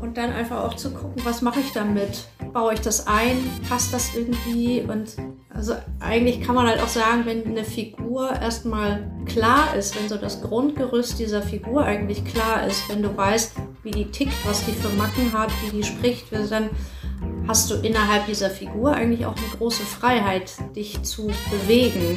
Und dann einfach auch zu gucken, was mache ich damit? Baue ich das ein? Passt das irgendwie? Und also eigentlich kann man halt auch sagen, wenn eine Figur erstmal klar ist, wenn so das Grundgerüst dieser Figur eigentlich klar ist, wenn du weißt, wie die tickt, was die für Macken hat, wie die spricht, dann hast du innerhalb dieser Figur eigentlich auch eine große Freiheit, dich zu bewegen.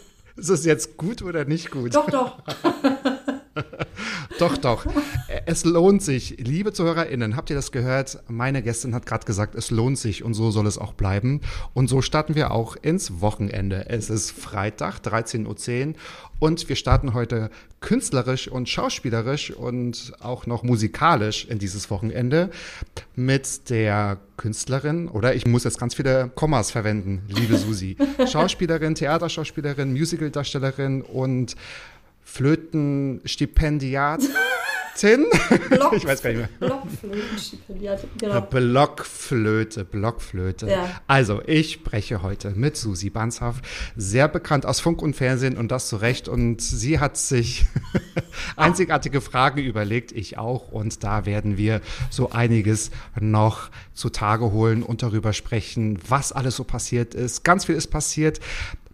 Ist, es jetzt gut oder nicht gut? Doch, doch. Doch, doch. Es lohnt sich. Liebe ZuhörerInnen, habt ihr das gehört? Meine Gästin hat gerade gesagt, es lohnt sich und so soll es auch bleiben. Und so starten wir auch ins Wochenende. Es ist Freitag, 13.10 Uhr und wir starten heute künstlerisch und schauspielerisch und auch noch musikalisch in dieses Wochenende mit der Künstlerin, oder ich muss jetzt ganz viele Kommas verwenden, liebe Susi. Schauspielerin, Theaterschauspielerin, Musicaldarstellerin und Flötenstipendiatin. Block, ich weiß gar nicht mehr. Blockflötenstipendiatin, genau. Blockflöte, Blockflöte. Ja. Also, ich spreche heute mit Susi Banshaft, sehr bekannt aus Funk und Fernsehen und das zu Recht. Und sie hat sich einzigartige Fragen überlegt, ich auch. Und da werden wir so einiges noch zutage holen und darüber sprechen, was alles so passiert ist. Ganz viel ist passiert.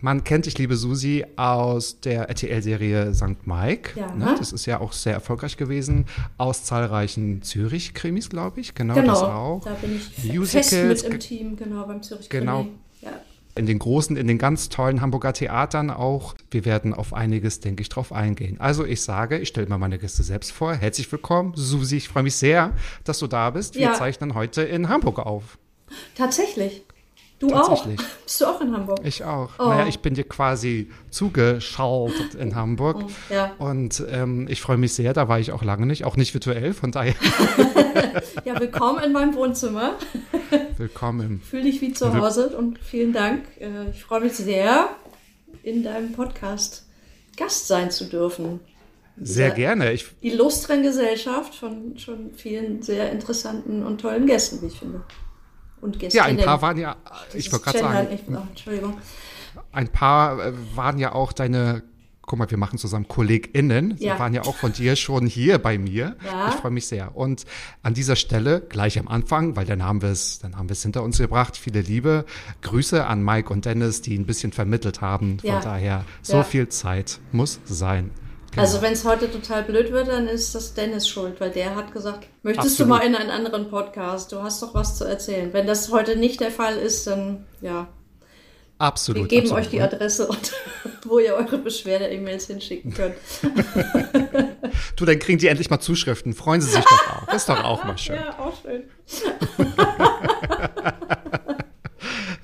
Man kennt dich, liebe Susi, aus der RTL-Serie St. Mike. Ja. Ne? Das ist ja auch sehr erfolgreich gewesen. Aus zahlreichen Zürich-Krimis, glaube ich. Genau, Genau, das auch. da bin ich fest Musicals, mit im Team, genau, beim Zürich Genau. Ja. in den großen, in den ganz tollen Hamburger Theatern auch. Wir werden auf einiges, denke ich, drauf eingehen. Also ich sage, ich stelle mal meine Gäste selbst vor. Herzlich willkommen, Susi. Ich freue mich sehr, dass du da bist. Wir Ja. zeichnen heute in Hamburg auf. Tatsächlich. Du auch. Bist du auch in Hamburg? Ich auch. Oh. Naja, ich bin dir quasi zugeschaltet in Hamburg. Oh, ja. Und ähm, ich freue mich sehr, da war ich auch lange nicht, auch nicht virtuell, von daher ja, willkommen in meinem Wohnzimmer. willkommen. Fühl dich wie zu Hause und vielen Dank. Äh, Ich freue mich sehr, in deinem Podcast Gast sein zu dürfen. Sehr Ja. gerne. Ich, Illustren Gesellschaft von schon vielen sehr interessanten und tollen Gästen, wie ich finde. Und ja, Gästinnen. ein paar waren ja, ich wollte gerade sagen, Ich, oh, Entschuldigung. ein paar äh, waren ja auch deine, guck mal, wir machen zusammen KollegInnen, die Ja. waren ja auch von dir schon hier bei mir. Ja. Ich freue mich sehr. Und an dieser Stelle, gleich am Anfang, weil dann haben wir es, dann haben wir es hinter uns gebracht, viele Liebe, Grüße an Mike und Dennis, die ein bisschen vermittelt haben. Von Ja. daher, so Ja. viel Zeit muss sein. Genau. Also wenn es heute total blöd wird, dann ist das Dennis schuld, weil der hat gesagt, möchtest Absolut. du mal in einen anderen Podcast? Du hast doch was zu erzählen. Wenn das heute nicht der Fall ist, dann ja, Absolut. wir geben absolut. euch die Adresse, und, wo ihr eure Beschwerde-E-Mails hinschicken könnt. Du, dann kriegen die endlich mal Zuschriften. Freuen sie sich doch auch. Ist doch auch mal schön. Ja, auch schön.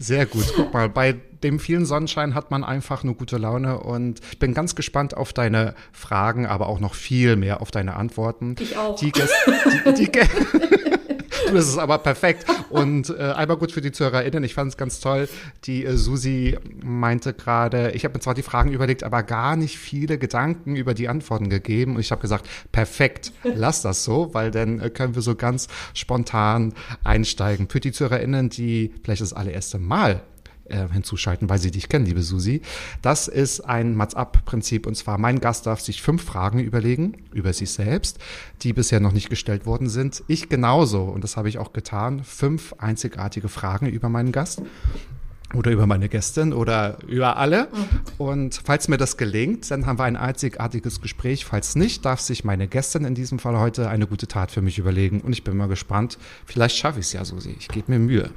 Sehr gut. Guck mal, bei dem vielen Sonnenschein hat man einfach eine gute Laune und ich bin ganz gespannt auf deine Fragen, aber auch noch viel mehr auf deine Antworten. Ich auch. Die, die, die, Du, das ist aber perfekt. Und äh, einmal gut für die ZuhörerInnen. Ich fand es ganz toll. Die äh, Susi meinte gerade, ich habe mir zwar die Fragen überlegt, aber gar nicht viele Gedanken über die Antworten gegeben. Und ich habe gesagt, perfekt, lass das so, weil dann äh, können wir so ganz spontan einsteigen. Für die ZuhörerInnen, die vielleicht das allererste Mal äh, hinzuschalten, weil sie dich kennen, liebe Susi. Das ist ein Mats-Up-Prinzip und zwar mein Gast darf sich fünf Fragen überlegen über sich selbst, die bisher noch nicht gestellt worden sind. Ich genauso und das habe ich auch getan. Fünf einzigartige Fragen über meinen Gast. oder über meine Gästin oder über alle. Und falls mir das gelingt, dann haben wir ein einzigartiges Gespräch. Falls nicht, darf sich meine Gästin in diesem Fall heute eine gute Tat für mich überlegen. Und ich bin mal gespannt. Vielleicht schaffe ich es ja, Susi. Ich gebe mir Mühe.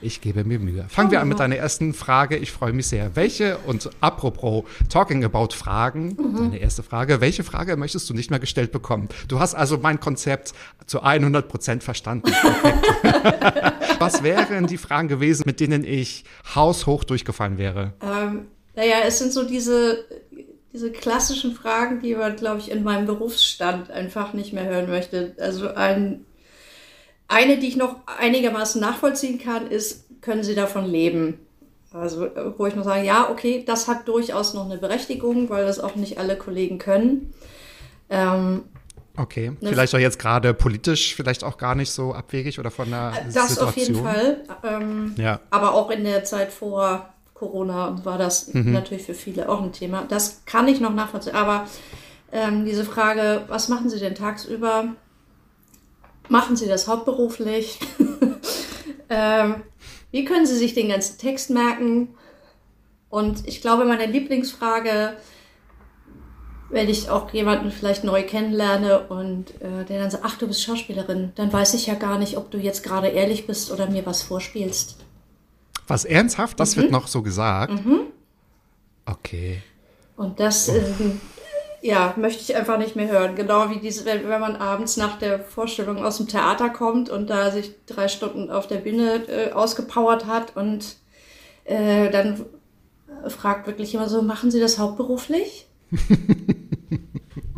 Ich gebe mir Mühe. Fangen wir an mit deiner ersten Frage. Ich freue mich sehr. Welche, und apropos Talking About Fragen, deine erste Frage, welche Frage möchtest du nicht mehr gestellt bekommen? Du hast also mein Konzept zu 100 Prozent verstanden. Was wären die Fragen gewesen, mit denen ich haushoch durchgefallen wäre? Ähm, naja, es sind so diese, diese klassischen Fragen, die man, glaube ich, in meinem Berufsstand einfach nicht mehr hören möchte. Also ein, eine, die ich noch einigermaßen nachvollziehen kann, ist, können Sie davon leben? Also, wo ich nur sage, ja, okay, das hat durchaus noch eine Berechtigung, weil das auch nicht alle Kollegen können. Ähm, Okay, vielleicht auch jetzt gerade politisch vielleicht auch gar nicht so abwegig oder von der das Situation. auf jeden Fall. Ähm, Ja. Aber auch in der Zeit vor Corona war das Mhm. natürlich für viele auch ein Thema. Das kann ich noch nachvollziehen. Aber ähm, diese Frage, was machen Sie denn tagsüber? Machen Sie das hauptberuflich? ähm, wie können Sie sich den ganzen Text merken? Und ich glaube, meine Lieblingsfrage, wenn ich auch jemanden vielleicht neu kennenlerne und äh, der dann sagt, ach, du bist Schauspielerin, dann weiß ich ja gar nicht, ob du jetzt gerade ehrlich bist oder mir was vorspielst. Was ernsthaft? Das Mhm. wird noch so gesagt. Okay. Und das, ähm, ja, möchte ich einfach nicht mehr hören. Genau wie diese, wenn, wenn man abends nach der Vorstellung aus dem Theater kommt und da sich drei Stunden auf der Bühne äh, ausgepowert hat und äh, dann fragt wirklich immer so, machen Sie das hauptberuflich?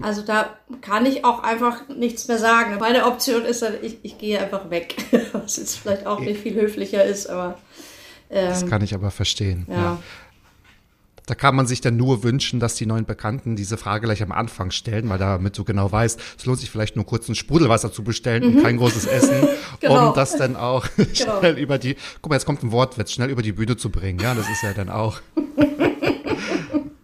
Also da kann ich auch einfach nichts mehr sagen. Meine Option ist dann, ich, ich gehe einfach weg. Was jetzt vielleicht auch nicht viel höflicher ist, aber Das kann ich aber verstehen. Ähm, ja. Da kann man sich dann nur wünschen, dass die neuen Bekannten diese Frage gleich am Anfang stellen, weil damit du genau weißt, es lohnt sich vielleicht nur kurz ein Sprudelwasser zu bestellen und kein großes Essen, Mhm. Genau. um das dann auch schnell über die, guck mal, jetzt kommt ein Wortwitz, schnell über die Bühne zu bringen. Ja, das ist ja dann auch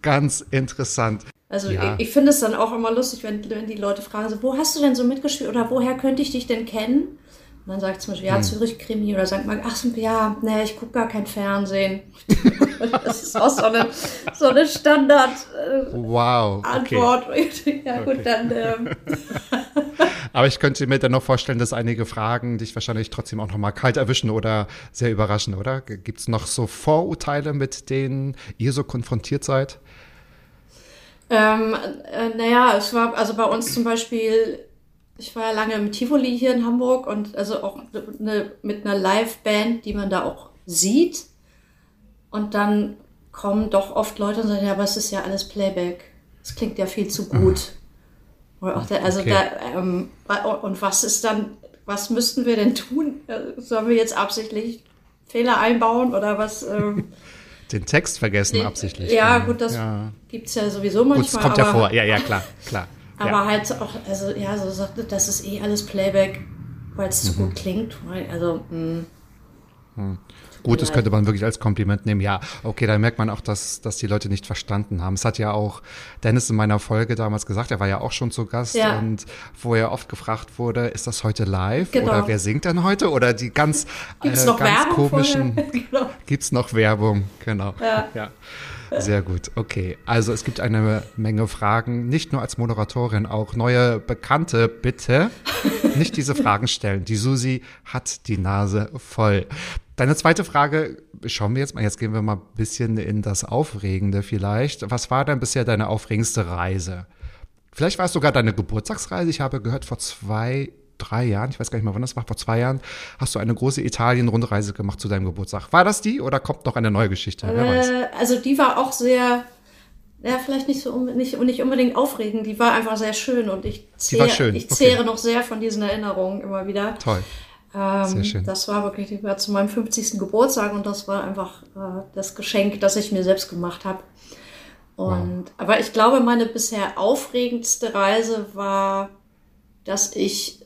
ganz interessant. Also Ja. ich, ich finde es dann auch immer lustig, wenn, wenn die Leute fragen, so, wo hast du denn so mitgespielt oder woher könnte ich dich denn kennen? Und dann sagt zum Beispiel, Hm. ja, Zürich-Krimi oder sagt man, ach so, ja, nee, ich gucke gar kein Fernsehen. das ist auch so eine, so eine Standard-Antwort. Wow. Okay. ja gut, dann ähm, Aber ich könnte mir dann noch vorstellen, dass einige Fragen dich wahrscheinlich trotzdem auch noch mal kalt erwischen oder sehr überraschen, oder? Gibt es noch so Vorurteile, mit denen ihr so konfrontiert seid? Ähm, äh, naja, es war also bei uns zum Beispiel, ich war ja lange im Tivoli hier in Hamburg und also auch ne, mit einer Live-Band, die man da auch sieht. Und dann kommen doch oft Leute und sagen, ja, aber es ist ja alles Playback. Es klingt ja viel zu gut. Auch der, also Okay. da, ähm, und was ist dann, was müssten wir denn tun? Äh, Sollen wir jetzt absichtlich Fehler einbauen oder was? Ähm, Den Text vergessen absichtlich. ja, gut, das Ja. gibt's ja sowieso Gut, manchmal. das kommt ja vor. Ja, ja, klar, klar. Aber ja. halt auch, also ja, so sagte, das ist eh alles Playback, weil es zu Mhm. gut klingt. Also, mh. Gut, das könnte man wirklich als Kompliment nehmen. Ja, okay, da merkt man auch, dass, dass die Leute nicht verstanden haben. Es hat ja auch Dennis in meiner Folge damals gesagt, er war ja auch schon zu Gast Ja. und wo er oft gefragt wurde, ist das heute live Genau. oder wer singt denn heute oder die ganz, Gibt's äh, ganz Werbung komischen? Genau. gibt's noch Werbung, genau. Ja. ja. Sehr gut, okay. Also es gibt eine Menge Fragen, nicht nur als Moderatorin, auch neue Bekannte, bitte nicht diese Fragen stellen. Die Susi hat die Nase voll. Deine zweite Frage, schauen wir jetzt mal, jetzt gehen wir mal ein bisschen in das Aufregende vielleicht. Was war denn bisher deine aufregendste Reise? Vielleicht war es sogar deine Geburtstagsreise. Ich habe gehört, vor zwei, drei Jahren, ich weiß gar nicht mehr, wann das war, vor zwei Jahren, hast du eine große Italien-Rundreise gemacht zu deinem Geburtstag. War das die oder kommt noch eine neue Geschichte? Äh, also die war auch sehr, ja, vielleicht nicht so nicht, nicht unbedingt aufregend, die war einfach sehr schön und ich zehre, schön, ich okay. zehre noch sehr von diesen Erinnerungen immer wieder. Toll. Ähm, Sehr schön. Das war wirklich, war zu meinem 50. Geburtstag und das war einfach äh, das Geschenk, das ich mir selbst gemacht habe. Und aber ich glaube, meine bisher aufregendste Reise war, dass ich,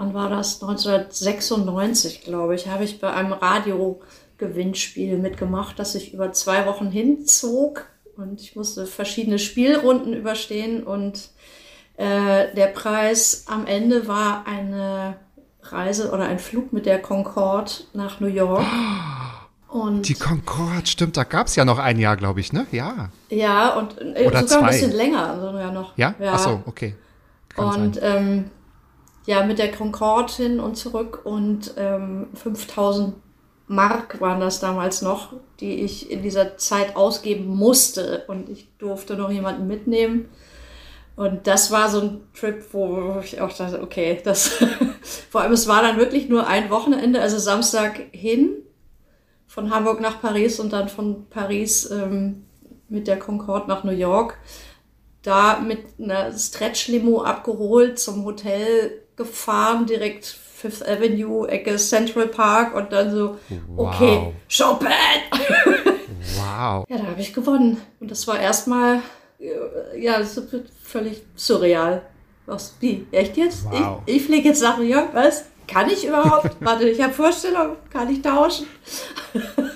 wann war das? 1996, glaube ich, habe ich bei einem Radio-Gewinnspiel mitgemacht, das sich über zwei Wochen hinzog und ich musste verschiedene Spielrunden überstehen und äh, der Preis am Ende war eine Reise oder ein Flug mit der Concorde nach New York. Und Die Concorde, stimmt, da gab es ja noch ein Jahr, glaube ich, ne? Ja. ja, und äh, Oder sogar ein zwei. bisschen länger sogar noch. Ja? ja. Ach so, okay. Kann Und ähm, ja, mit der Concorde hin und zurück und ähm, 5000 Mark waren das damals noch, die ich in dieser Zeit ausgeben musste. Und ich durfte noch jemanden mitnehmen. Und das war so ein Trip, wo ich auch dachte, okay, das, vor allem es war dann wirklich nur ein Wochenende, also Samstag hin, von Hamburg nach Paris und dann von Paris ähm, mit der Concorde nach New York da mit einer Stretch-Limo abgeholt, zum Hotel gefahren, direkt Fifth Avenue, Ecke Central Park und dann so, okay, Chopin! Wow. Ja, da habe ich gewonnen. Und das war erstmal, äh, ja, völlig surreal. Was, wie, echt jetzt? Wow. Ich, ich fliege jetzt nach New York, was? Kann ich überhaupt? Warte, ich habe Vorstellung, kann ich tauschen?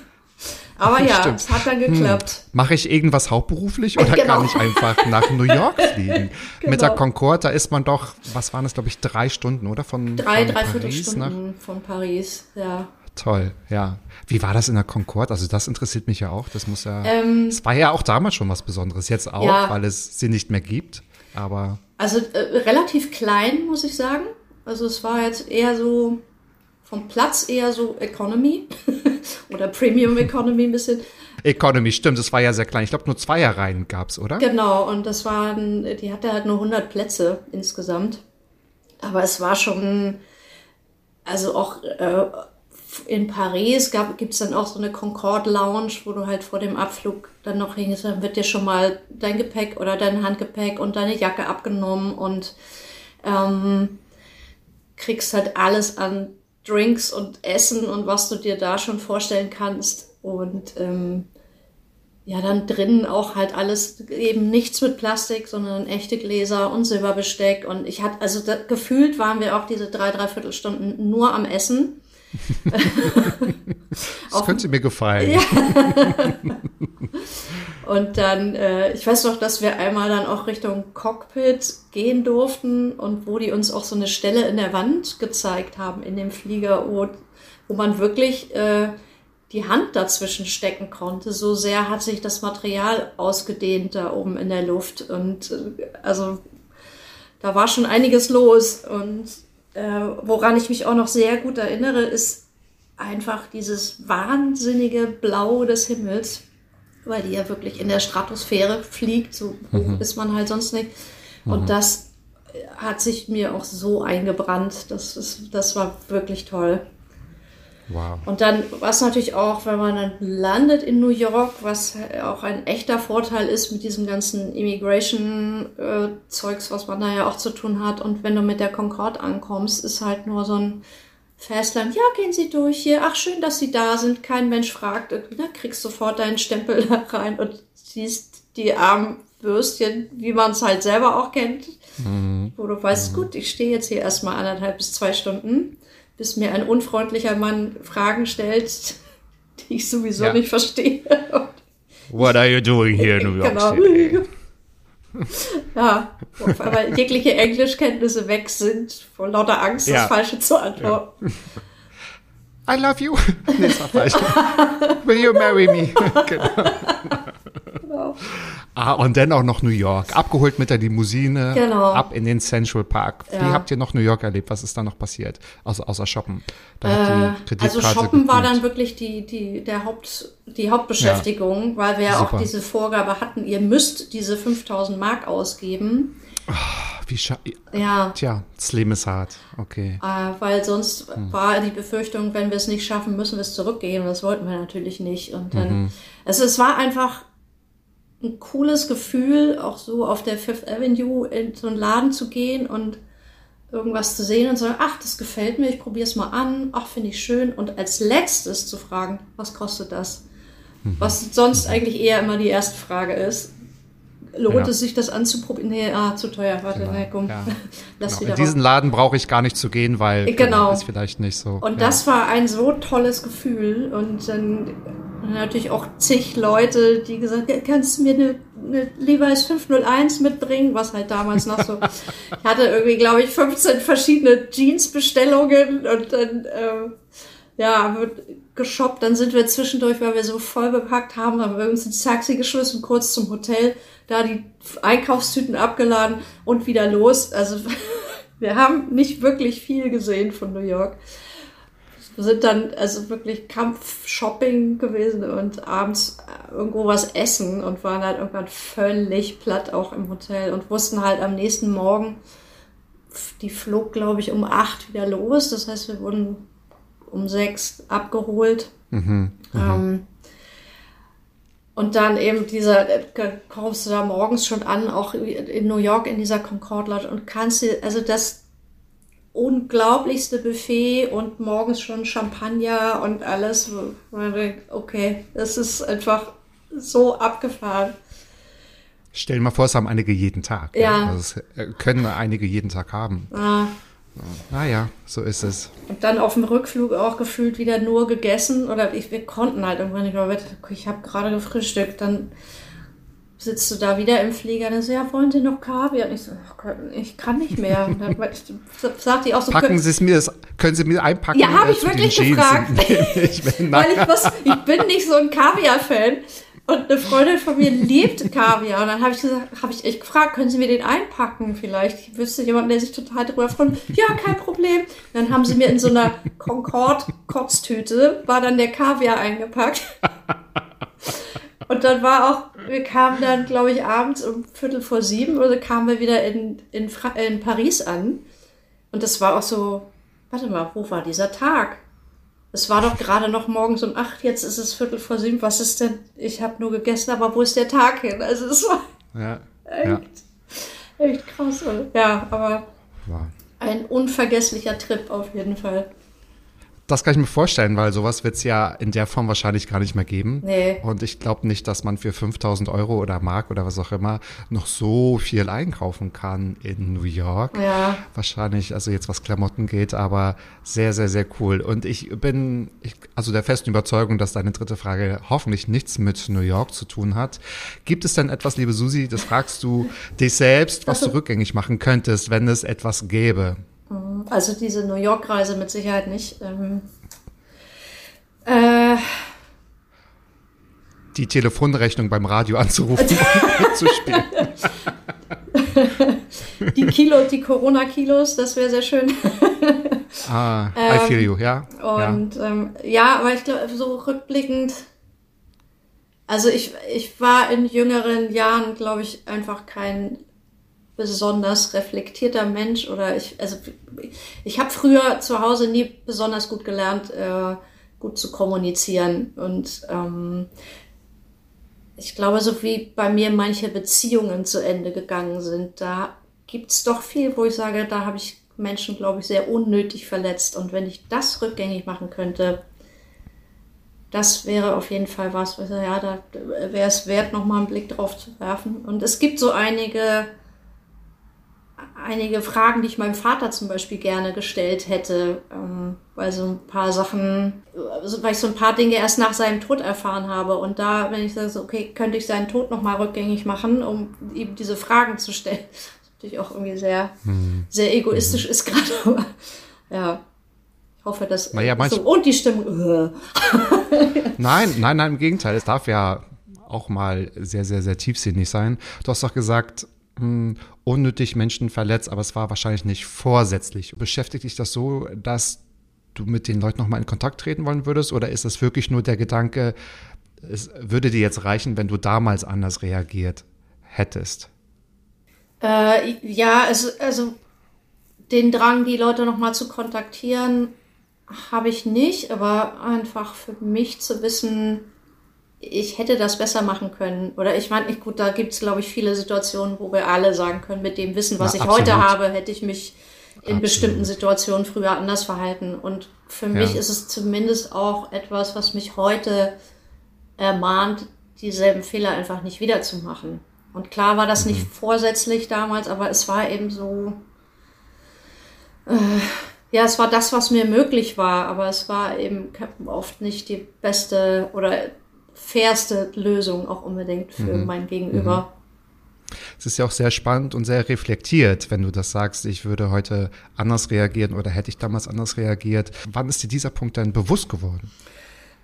Aber ja, Stimmt. es hat dann geklappt. Mache ich irgendwas hauptberuflich oder Genau. kann ich einfach nach New York fliegen? Mit der Genau. Concorde, da ist man doch, was waren es, glaube ich, drei Stunden, oder? Von, Drei, von dreiviertel Paris nach Stunden von Paris, ja. Toll, ja. Wie war das in der Concorde? Also das interessiert mich ja auch. Das muss ja. Ähm, es war ja auch damals schon was Besonderes, jetzt auch, Ja. weil es sie nicht mehr gibt. Aber Also äh, relativ klein, muss ich sagen. Also es war jetzt eher so vom Platz eher so Economy oder Premium Economy ein bisschen. Economy, stimmt, es war ja sehr klein. Ich glaube, nur Zweierreihen gab's, oder? Genau, und das waren, die hatte halt nur 100 Plätze insgesamt. Aber es war schon, also auch äh, in Paris gab, gibt's dann auch so eine Concorde Lounge, wo du halt vor dem Abflug dann noch hingehst, dann wird dir schon mal dein Gepäck oder dein Handgepäck und deine Jacke abgenommen und ähm, kriegst halt alles an Drinks und Essen und was du dir da schon vorstellen kannst. Und ähm, ja, dann drinnen auch halt alles, eben nichts mit Plastik, sondern echte Gläser und Silberbesteck. Und ich hatte, also da, gefühlt waren wir auch diese drei, dreiviertel Stunden nur am Essen. Das könnte mir gefallen. Und dann, äh, ich weiß noch, dass wir einmal dann auch Richtung Cockpit gehen durften und wo die uns auch so eine Stelle in der Wand gezeigt haben in dem Flieger, wo, wo man wirklich äh, die Hand dazwischen stecken konnte. So sehr hat sich das Material ausgedehnt da oben in der Luft. Und äh, also da war schon einiges los. Und äh, woran ich mich auch noch sehr gut erinnere, ist einfach dieses wahnsinnige Blau des Himmels weil die ja wirklich in der Stratosphäre fliegt, so hoch ist man halt sonst nicht. Und das hat sich mir auch so eingebrannt. Das, ist, das war wirklich toll. Wow. Und dann, was natürlich auch, wenn man dann landet in New York, was auch ein echter Vorteil ist mit diesem ganzen Immigration-Zeugs, was man da ja auch zu tun hat. Und wenn du mit der Concorde ankommst, ist halt nur so ein Fastland, ja, gehen Sie durch hier. Ach, schön, dass Sie da sind. Kein Mensch fragt. Da kriegst sofort deinen Stempel da rein und siehst die armen Würstchen, wie man es halt selber auch kennt. Wo du weißt, gut, ich stehe jetzt hier erstmal anderthalb bis zwei Stunden, bis mir ein unfreundlicher Mann Fragen stellt, die ich sowieso Ja. nicht verstehe. What are you doing here in New York Genau. City? ja, aber jegliche Englischkenntnisse weg sind, vor lauter Angst, Ja. das Falsche zu antworten. I love you. Nee, das war falsch. Will you marry me? genau. Genau. Ah, und dann auch noch New York. Abgeholt mit der Limousine. Genau. Ab in den Central Park. Wie Ja. habt ihr noch New York erlebt? Was ist da noch passiert? Außer, außer Shoppen. Die Also Shoppen war dann wirklich die, die, der Haupt, die Hauptbeschäftigung, weil wir ja auch diese Vorgabe hatten, ihr müsst diese 5000 Mark ausgeben. Wie scha Ja, Tja, das Leben ist hart. Okay. äh, weil sonst Hm. war die Befürchtung, wenn wir es nicht schaffen, müssen wir es zurückgehen. Und das wollten wir natürlich nicht. Und dann, Mhm. also es war einfach ein cooles Gefühl, auch so auf der Fifth Avenue in so einen Laden zu gehen und irgendwas zu sehen und zu sagen, ach, das gefällt mir, ich probiere es mal an, ach, finde ich schön. Und als letztes zu fragen, was kostet das? Mhm. Was sonst eigentlich eher immer die erste Frage ist. Lohnt Ja. es sich, das anzuprobieren? Nee, ah, zu teuer, warte, nee, komm. Ja. Lass Genau. wieder In diesen raus. Laden brauche ich gar nicht zu gehen, weil Genau. ist vielleicht nicht so. Und ja. das war ein so tolles Gefühl. Und dann natürlich auch zig Leute, die gesagt haben, kannst du mir eine, eine Levi's 501 mitbringen? Was halt damals noch so. ich hatte irgendwie, glaube ich, 15 verschiedene Jeans-Bestellungen und dann, äh, ja, wird geshoppt. Dann sind wir zwischendurch, weil wir so voll bepackt haben, haben wir uns ins Taxi geschmissen, kurz zum Hotel, da die Einkaufstüten abgeladen und wieder los. Also wir haben nicht wirklich viel gesehen von New York. Wir sind dann also wirklich Kampf-Shopping gewesen und abends irgendwo was essen und waren halt irgendwann völlig platt auch im Hotel und wussten halt am nächsten Morgen, die flog, glaube ich, um acht wieder los. Das heißt, wir wurden um sechs abgeholt. Mhm, ähm, und dann eben dieser, kommst du da morgens schon an, auch in New York in dieser Concord Lodge und kannst dir, also das unglaublichste Buffet und morgens schon Champagner und alles. Okay, das ist einfach so abgefahren. Stell dir mal vor, es haben einige jeden Tag. Ja. ja. Also es können einige jeden Tag haben. Ah. Naja, so ist es. Und dann auf dem Rückflug auch gefühlt wieder nur gegessen. Oder ich, wir konnten halt irgendwann nicht mehr. Ich habe gerade gefrühstückt. Dann sitzt du da wieder im Flieger und so, ja, wollen Sie noch Kaviar? Und ich so, ich kann nicht mehr. Und dann sagt die auch so, Packen Sie es mir, das, können Sie mir einpacken? Ja, habe ich äh, wirklich gefragt. ich, bin, Weil ich, was, ich bin nicht so ein Kaviar-Fan. Und eine Freundin von mir liebt Kaviar. Und dann habe ich gesagt, habe ich echt gefragt, können Sie mir den einpacken vielleicht? Ich wüsste jemanden, der sich total darüber freut. Ja, kein Problem. Und dann haben sie mir in so einer Concord-Kotztüte, war dann der Kaviar eingepackt. Und dann war auch, wir kamen dann, glaube ich, abends um Viertel vor sieben oder kamen wir wieder in, in, Fra in Paris an. Und das war auch so, warte mal, wo war dieser Tag? Es war doch gerade noch morgens um acht, jetzt ist es Viertel vor sieben. Was ist denn? Ich habe nur gegessen, aber wo ist der Tag hin? Also es war ja, echt, ja. echt krass. Ja, aber wow. ein unvergesslicher Trip auf jeden Fall. Das kann ich mir vorstellen, weil sowas wird es ja in der Form wahrscheinlich gar nicht mehr geben. Nee. Und ich glaube nicht, dass man für 5000 Euro oder Mark oder was auch immer noch so viel einkaufen kann in New York. Ja. Wahrscheinlich, also jetzt was Klamotten geht, aber sehr, sehr, sehr cool. Und ich bin ich, also der festen Überzeugung, dass deine dritte Frage hoffentlich nichts mit New York zu tun hat. Gibt es denn etwas, liebe Susi, das fragst du dich selbst, was du rückgängig machen könntest, wenn es etwas gäbe? Mhm. Also diese New York-Reise mit Sicherheit nicht. Ähm, äh, die Telefonrechnung beim Radio anzurufen und zu spielen. die Kilo, die Corona-Kilos, das wäre sehr schön. ah, I feel you, ja. Und ja, ähm, ja aber ich glaube, so rückblickend, also ich, ich war in jüngeren Jahren, glaube ich, einfach kein besonders reflektierter Mensch oder ich, also ich habe früher zu Hause nie besonders gut gelernt, äh, gut zu kommunizieren und ähm, ich glaube, so wie bei mir manche Beziehungen zu Ende gegangen sind, da gibt's doch viel, wo ich sage, da habe ich Menschen, glaube ich, sehr unnötig verletzt und wenn ich das rückgängig machen könnte, das wäre auf jeden Fall was, ja, da wäre es wert, nochmal einen Blick drauf zu werfen. Und es gibt so einige einige Fragen, die ich meinem Vater zum Beispiel gerne gestellt hätte, ähm, weil so ein paar Sachen, also weil ich so ein paar Dinge erst nach seinem Tod erfahren habe. Und da, wenn ich sage, so, okay, könnte ich seinen Tod nochmal rückgängig machen, um ihm diese Fragen zu stellen. Was natürlich auch irgendwie sehr, mhm. sehr egoistisch mhm. ist gerade, aber ja. Ich hoffe, dass. Naja, so, und die Stimmung. nein, nein, nein, im Gegenteil. Es darf ja auch mal sehr, sehr, sehr tiefsinnig sein. Du hast doch gesagt, hm, unnötig Menschen verletzt, aber es war wahrscheinlich nicht vorsätzlich. Beschäftigt dich das so, dass du mit den Leuten nochmal in Kontakt treten wollen würdest? Oder ist es wirklich nur der Gedanke, es würde dir jetzt reichen, wenn du damals anders reagiert hättest? Äh, ja, also, also den Drang, die Leute nochmal zu kontaktieren, habe ich nicht, aber einfach für mich zu wissen, ich hätte das besser machen können. Oder ich meine, gut, da gibt es, glaube ich, viele Situationen, wo wir alle sagen können, mit dem Wissen, was Na, ich heute habe, hätte ich mich in absolut. bestimmten Situationen früher anders verhalten. Und für mich ja. ist es zumindest auch etwas, was mich heute ermahnt, dieselben Fehler einfach nicht wiederzumachen. Und klar war das mhm. nicht vorsätzlich damals, aber es war eben so, äh, ja, es war das, was mir möglich war, aber es war eben oft nicht die beste oder fairste Lösung auch unbedingt für mhm. mein Gegenüber. Es ist ja auch sehr spannend und sehr reflektiert, wenn du das sagst, ich würde heute anders reagieren oder hätte ich damals anders reagiert. Wann ist dir dieser Punkt dann bewusst geworden?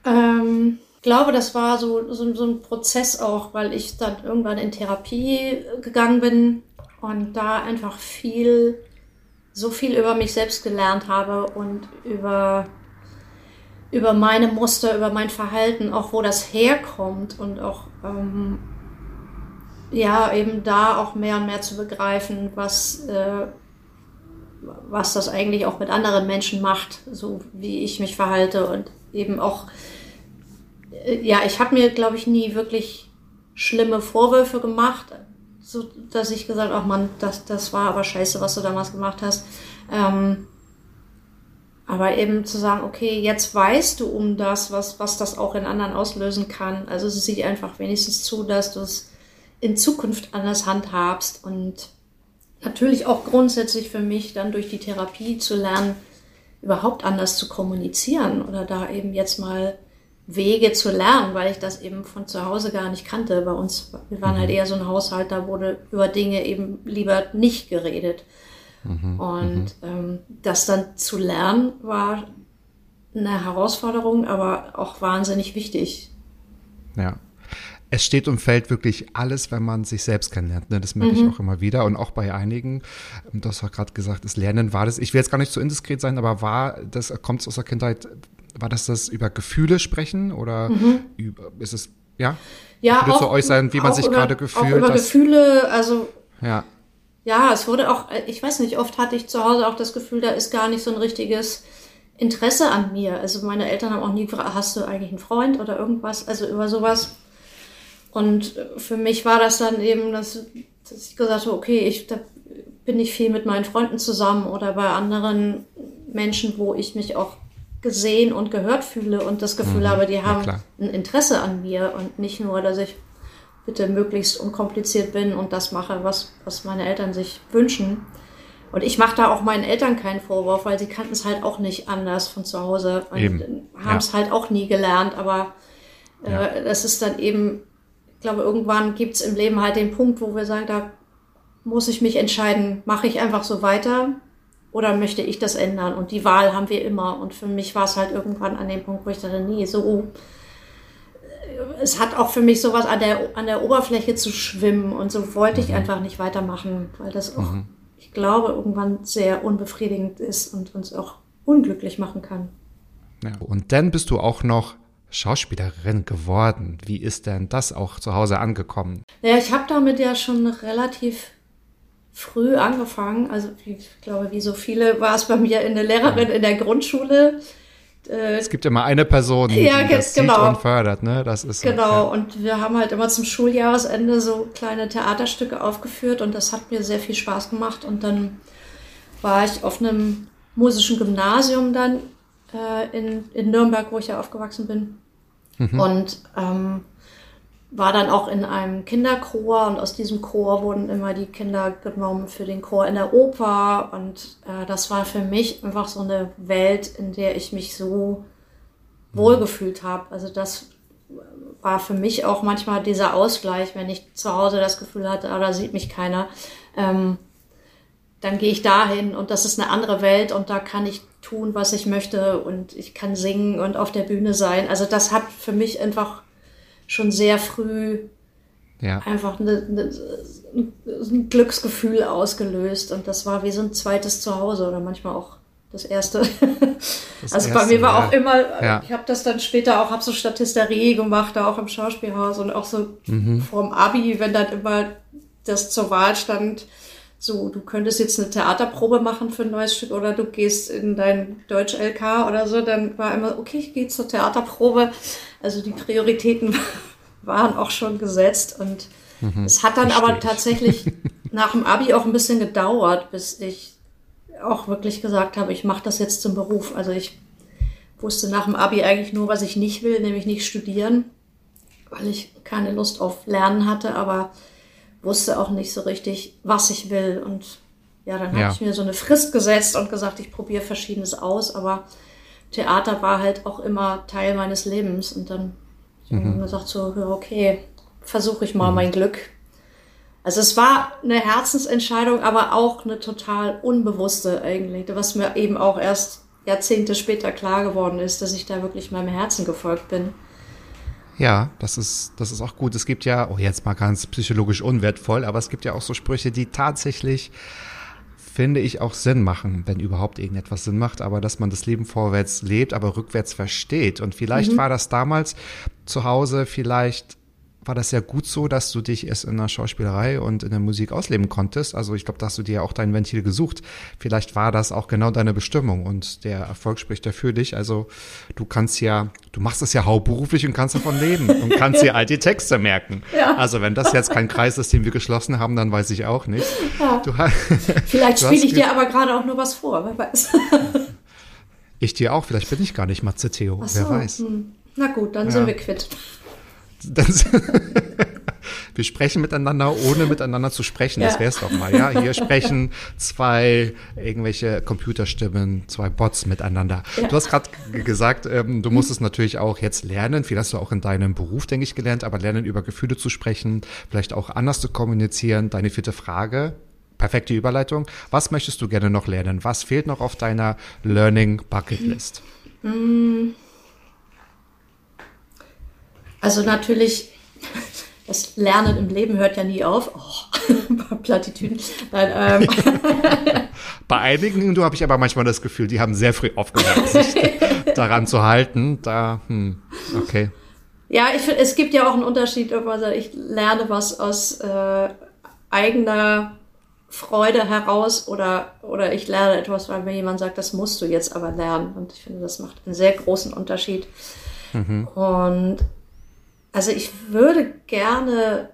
Ähm, ich glaube, das war so, so, so ein Prozess auch, weil ich dann irgendwann in Therapie gegangen bin und da einfach viel, so viel über mich selbst gelernt habe und über, über meine Muster, über mein Verhalten, auch wo das herkommt und auch ähm, ja, eben da auch mehr und mehr zu begreifen, was, äh, was das eigentlich auch mit anderen Menschen macht, so wie ich mich verhalte und eben auch, äh, ja, ich habe mir, glaube ich, nie wirklich schlimme Vorwürfe gemacht, so dass ich gesagt, ach man, das, das war aber scheiße, was du damals gemacht hast. Ähm, aber eben zu sagen, okay, jetzt weißt du um das, was, was das auch in anderen auslösen kann. Also es sieht einfach wenigstens zu, dass du es in Zukunft anders handhabst und natürlich auch grundsätzlich für mich dann durch die Therapie zu lernen, überhaupt anders zu kommunizieren oder da eben jetzt mal Wege zu lernen, weil ich das eben von zu Hause gar nicht kannte. Bei uns, wir waren halt mhm. eher so ein Haushalt, da wurde über Dinge eben lieber nicht geredet. Mhm. Und mhm. ähm, das dann zu lernen war eine Herausforderung, aber auch wahnsinnig wichtig. Ja es steht und fällt wirklich alles, wenn man sich selbst kennenlernt. Ne? Das merke mhm. ich auch immer wieder und auch bei einigen. Du hast auch gerade gesagt, das Lernen war das. Ich will jetzt gar nicht zu indiskret sein, aber war das kommt es aus der Kindheit? War das das über Gefühle sprechen oder mhm. über, ist es ja? Ja, Gefühle auch, zu sein, wie man sich gerade gefühlt. Auch über Gefühle, also ja. Ja, es wurde auch, ich weiß nicht, oft hatte ich zu Hause auch das Gefühl, da ist gar nicht so ein richtiges Interesse an mir. Also meine Eltern haben auch nie gefragt, hast du eigentlich einen Freund oder irgendwas? Also über sowas und für mich war das dann eben, dass, dass ich gesagt habe, okay, ich da bin ich viel mit meinen Freunden zusammen oder bei anderen Menschen, wo ich mich auch gesehen und gehört fühle und das Gefühl mhm, habe, die haben ja, ein Interesse an mir und nicht nur, dass ich bitte möglichst unkompliziert bin und das mache, was, was meine Eltern sich wünschen. Und ich mache da auch meinen Eltern keinen Vorwurf, weil sie kannten es halt auch nicht anders von zu Hause und haben es ja. halt auch nie gelernt. Aber äh, ja. das ist dann eben ich glaube, irgendwann gibt es im Leben halt den Punkt, wo wir sagen, da muss ich mich entscheiden, mache ich einfach so weiter oder möchte ich das ändern? Und die Wahl haben wir immer. Und für mich war es halt irgendwann an dem Punkt, wo ich dachte, nee, so, es hat auch für mich sowas an der, an der Oberfläche zu schwimmen und so wollte ich mhm. einfach nicht weitermachen, weil das auch, mhm. ich glaube, irgendwann sehr unbefriedigend ist und uns auch unglücklich machen kann. Ja, und dann bist du auch noch Schauspielerin geworden. Wie ist denn das auch zu Hause angekommen? Ja, ich habe damit ja schon relativ früh angefangen. Also ich glaube, wie so viele war es bei mir in der Lehrerin in der Grundschule. Äh, es gibt immer eine Person, die ja, das genau. sieht und fördert, ne? Das ist genau. So, ja. Und wir haben halt immer zum Schuljahresende so kleine Theaterstücke aufgeführt und das hat mir sehr viel Spaß gemacht. Und dann war ich auf einem musischen Gymnasium dann äh, in, in Nürnberg, wo ich ja aufgewachsen bin. Mhm. Und ähm, war dann auch in einem Kinderchor und aus diesem Chor wurden immer die Kinder genommen für den Chor in der Oper und äh, das war für mich einfach so eine Welt, in der ich mich so wohlgefühlt habe. Also das war für mich auch manchmal dieser Ausgleich, wenn ich zu Hause das Gefühl hatte, ah, da sieht mich keiner. Ähm, dann gehe ich dahin und das ist eine andere Welt und da kann ich tun, was ich möchte und ich kann singen und auf der Bühne sein. Also das hat für mich einfach schon sehr früh ja. einfach eine, eine, ein Glücksgefühl ausgelöst und das war wie so ein zweites Zuhause oder manchmal auch das erste. Das also erste, bei mir war ja. auch immer, ja. ich habe das dann später auch, habe so Statisterie gemacht, da auch im Schauspielhaus und auch so mhm. vorm Abi, wenn dann immer das zur Wahl stand, so, du könntest jetzt eine Theaterprobe machen für ein neues Stück oder du gehst in dein Deutsch-LK oder so, dann war immer, okay, ich gehe zur Theaterprobe. Also die Prioritäten waren auch schon gesetzt und mhm, es hat dann aber tatsächlich nach dem Abi auch ein bisschen gedauert, bis ich auch wirklich gesagt habe, ich mache das jetzt zum Beruf. Also ich wusste nach dem Abi eigentlich nur, was ich nicht will, nämlich nicht studieren, weil ich keine Lust auf Lernen hatte, aber wusste auch nicht so richtig, was ich will. Und ja, dann ja. habe ich mir so eine Frist gesetzt und gesagt, ich probiere Verschiedenes aus. Aber Theater war halt auch immer Teil meines Lebens. Und dann mhm. habe ich gesagt, so, ja, okay, versuche ich mal mhm. mein Glück. Also es war eine Herzensentscheidung, aber auch eine total unbewusste eigentlich, was mir eben auch erst Jahrzehnte später klar geworden ist, dass ich da wirklich meinem Herzen gefolgt bin. Ja, das ist, das ist auch gut. Es gibt ja, oh, jetzt mal ganz psychologisch unwertvoll, aber es gibt ja auch so Sprüche, die tatsächlich, finde ich, auch Sinn machen, wenn überhaupt irgendetwas Sinn macht, aber dass man das Leben vorwärts lebt, aber rückwärts versteht. Und vielleicht mhm. war das damals zu Hause vielleicht war das ja gut so, dass du dich erst in der Schauspielerei und in der Musik ausleben konntest. Also ich glaube, da hast du dir ja auch dein Ventil gesucht. Vielleicht war das auch genau deine Bestimmung und der Erfolg spricht ja für dich. Also du kannst ja, du machst es ja hauptberuflich und kannst davon leben und kannst dir all die Texte merken. Ja. Also wenn das jetzt kein Kreis ist, den wir geschlossen haben, dann weiß ich auch nicht. Ja. Du, Vielleicht spiele ich dir aber gerade auch nur was vor, wer weiß. ich dir auch, vielleicht bin ich gar nicht Matze Theo, so, wer weiß. Hm. Na gut, dann sind wir quitt. Das, wir sprechen miteinander, ohne miteinander zu sprechen. Ja. Das wär's doch mal, ja. Hier sprechen zwei irgendwelche Computerstimmen, zwei Bots miteinander. Ja. Du hast gerade gesagt, ähm, du musst es natürlich auch jetzt lernen. Viel hast du auch in deinem Beruf, denke ich, gelernt, aber lernen über Gefühle zu sprechen, vielleicht auch anders zu kommunizieren. Deine vierte Frage. Perfekte Überleitung. Was möchtest du gerne noch lernen? Was fehlt noch auf deiner Learning Bucket List? Mm. Also natürlich, das Lernen im Leben hört ja nie auf. Oh, Plattitüden. Nein, ähm. Bei einigen, du habe ich aber manchmal das Gefühl, die haben sehr früh aufgehört, sich daran zu halten. Da, hm, okay. Ja, ich finde, es gibt ja auch einen Unterschied, ob man sagt, ich lerne was aus äh, eigener Freude heraus oder, oder ich lerne etwas, weil mir jemand sagt, das musst du jetzt aber lernen. Und ich finde, das macht einen sehr großen Unterschied. Mhm. Und also ich würde gerne